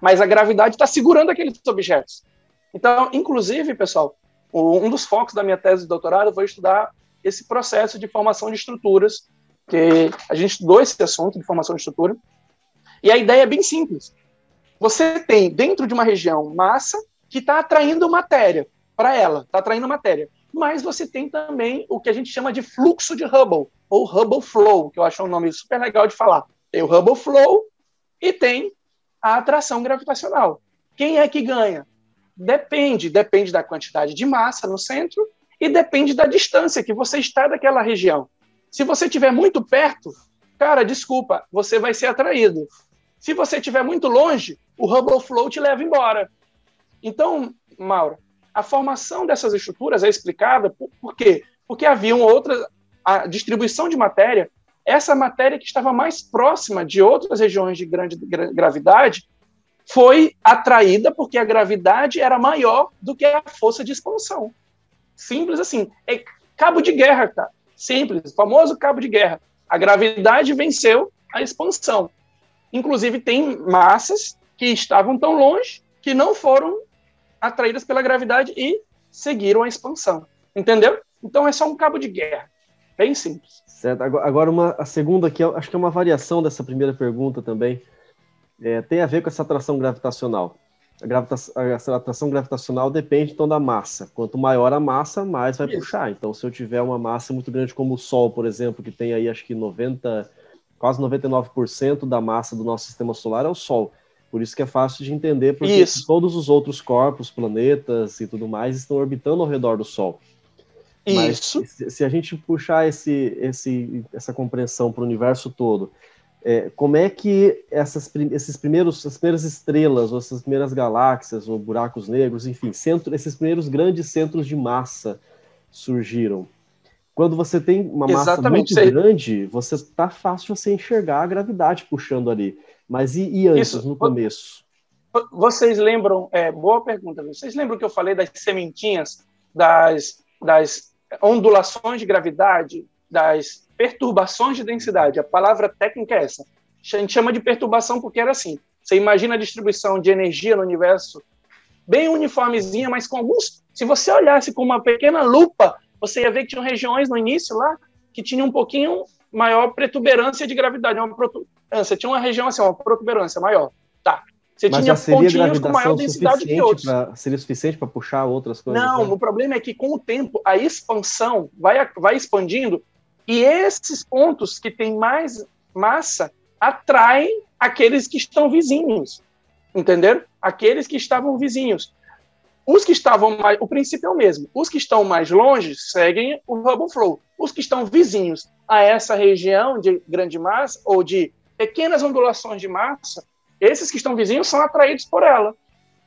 mas a gravidade está segurando aqueles objetos. Então, inclusive, pessoal, um dos focos da minha tese de doutorado foi estudar esse processo de formação de estruturas, que a gente estudou esse assunto de formação de estrutura, e a ideia é bem simples. Você tem dentro de uma região massa que está atraindo matéria para ela, está atraindo matéria. Mas você tem também o que a gente chama de fluxo de Hubble, ou Hubble Flow, que eu acho um nome super legal de falar. Tem o Hubble Flow e tem a atração gravitacional. Quem é que ganha? Depende, depende da quantidade de massa no centro e depende da distância que você está daquela região. Se você estiver muito perto, cara, desculpa, você vai ser atraído. Se você estiver muito longe, o Hubble Flow te leva embora. Então, Mauro, a formação dessas estruturas é explicada por, por quê? Porque havia outra a distribuição de matéria, essa matéria que estava mais próxima de outras regiões de grande gravidade foi atraída porque a gravidade era maior do que a força de expansão. Simples assim. É cabo de guerra, tá? Simples, famoso cabo de guerra. A gravidade venceu a expansão. Inclusive, tem massas que estavam tão longe que não foram atraídas pela gravidade e seguiram a expansão. Entendeu? Então é só um cabo de guerra. Bem simples. Certo. Agora, uma, a segunda aqui, acho que é uma variação dessa primeira pergunta também. É, tem a ver com essa atração gravitacional a, gravita a atração gravitacional depende então da massa. Quanto maior a massa, mais vai Isso. puxar. Então, se eu tiver uma massa muito grande como o Sol, por exemplo, que tem aí acho que 90, quase 99% da massa do nosso sistema solar é o Sol. Por isso que é fácil de entender porque isso. todos os outros corpos, planetas e tudo mais estão orbitando ao redor do Sol. Isso. Mas se, a gente puxar esse, esse, essa compreensão para o universo todo é, como é que essas, esses primeiros, as primeiras estrelas, ou essas primeiras galáxias, ou buracos negros, enfim, centro, esses primeiros grandes centros de massa surgiram? Quando você tem uma massa Exatamente, muito grande, você tá fácil você enxergar a gravidade puxando ali. Mas e, e antes, Isso. no começo? Vocês lembram, é, boa pergunta, vocês lembram que eu falei das sementinhas, das, das ondulações de gravidade, das perturbações de densidade. A palavra técnica é essa. A gente chama de perturbação porque era assim. Você imagina a distribuição de energia no universo bem uniformezinha, mas com alguns. Se você olhasse com uma pequena lupa, você ia ver que tinham regiões no início lá que tinham um pouquinho maior protuberância de gravidade, uma protuberância. Tinha uma região assim, uma protuberância maior. Tá. Você Mas tinha pontinhos com maior densidade que outros. Pra, seria suficiente para puxar outras coisas? Não, né? o problema é que com o tempo a expansão vai, vai expandindo e esses pontos que têm mais massa atraem aqueles que estão vizinhos, entenderam? Aqueles que estavam vizinhos. Os que estavam mais, o princípio é o mesmo. Os que estão mais longe seguem o Hubble Flow. Os que estão vizinhos a essa região de grande massa ou de pequenas ondulações de massa, esses que estão vizinhos são atraídos por ela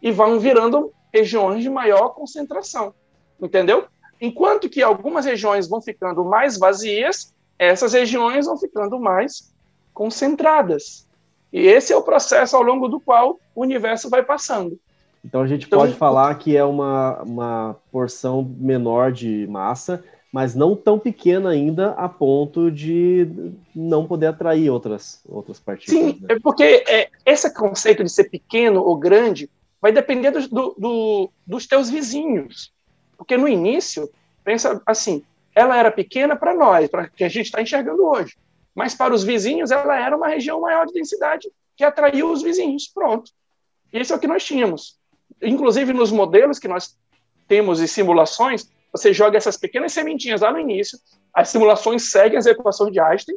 e vão virando regiões de maior concentração, entendeu? Enquanto que algumas regiões vão ficando mais vazias, essas regiões vão ficando mais concentradas. E esse é o processo ao longo do qual o universo vai passando. Então a gente então, pode falar que é uma, uma porção menor de massa, mas não tão pequena ainda a ponto de não poder atrair outras, outras partículas. Sim, né? é porque é, esse conceito de ser pequeno ou grande vai depender do, do, do, dos teus vizinhos. Porque no início, pensa assim, ela era pequena para nós, para que a gente está enxergando hoje. Mas para os vizinhos, ela era uma região maior de densidade que atraiu os vizinhos. Pronto. Isso é o que nós tínhamos. Inclusive, nos modelos que nós temos e simulações, você joga essas pequenas sementinhas lá no início, as simulações seguem as equações de Einstein,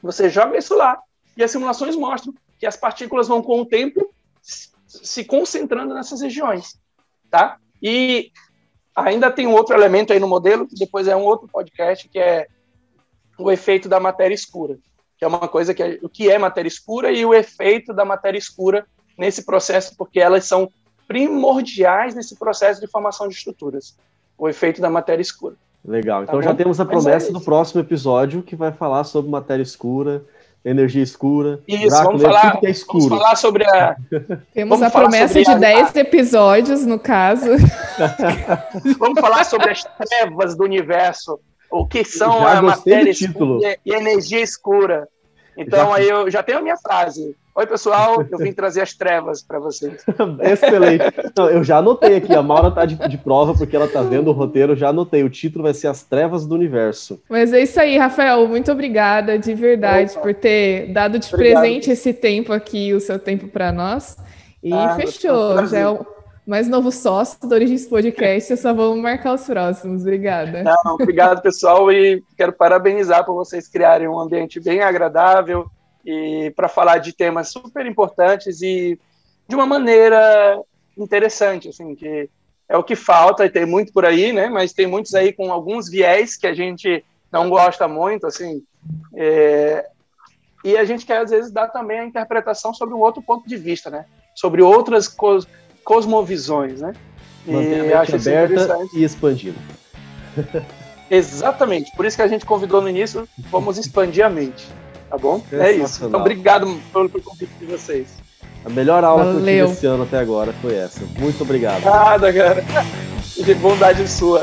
você joga isso lá, e as simulações mostram que as partículas vão, com o tempo, se concentrando nessas regiões. Tá? E ainda tem um outro elemento aí no modelo, que depois é um outro podcast, que é o efeito da matéria escura, que é uma coisa que é, o que é matéria escura e o efeito da matéria escura nesse processo, porque elas são primordiais nesse processo de formação de estruturas, o efeito da matéria escura. Legal. Tá então tá já temos a promessa é do próximo episódio que vai falar sobre matéria escura, energia escura. Isso, vamos, falar, é vamos falar sobre a. Temos a promessa de 10 episódios, no caso. vamos falar sobre as trevas do universo o que são já a matéria escura e energia escura. Então já... aí eu já tenho a minha frase. Oi, pessoal, eu vim trazer as trevas para vocês. Excelente. Não, eu já anotei aqui, a Maura tá de, de, prova porque ela tá vendo o roteiro, já anotei. O título vai ser As Trevas do Universo. Mas é isso aí, Rafael. Muito obrigada de verdade Opa. por ter dado de Obrigado. presente esse tempo aqui, o seu tempo para nós. E ah, fechou. Já é um mais novo sócio do Origens Podcast, só vamos marcar os próximos. Obrigada. Não, obrigado, pessoal, e quero parabenizar por vocês criarem um ambiente bem agradável e para falar de temas super importantes e de uma maneira interessante, assim, que é o que falta e tem muito por aí, né? Mas tem muitos aí com alguns viés que a gente não gosta muito, assim. É... E a gente quer às vezes dar também a interpretação sobre um outro ponto de vista, né? Sobre outras coisas cosmovisões, né? E acho aberta e expandida. Exatamente, por isso que a gente convidou no início, vamos expandir a mente, tá bom? É isso. Então, obrigado pelo, pelo convite de vocês. A melhor aula Valeu. que eu tive esse ano até agora foi essa. Muito obrigado. Nada, cara. De bondade sua.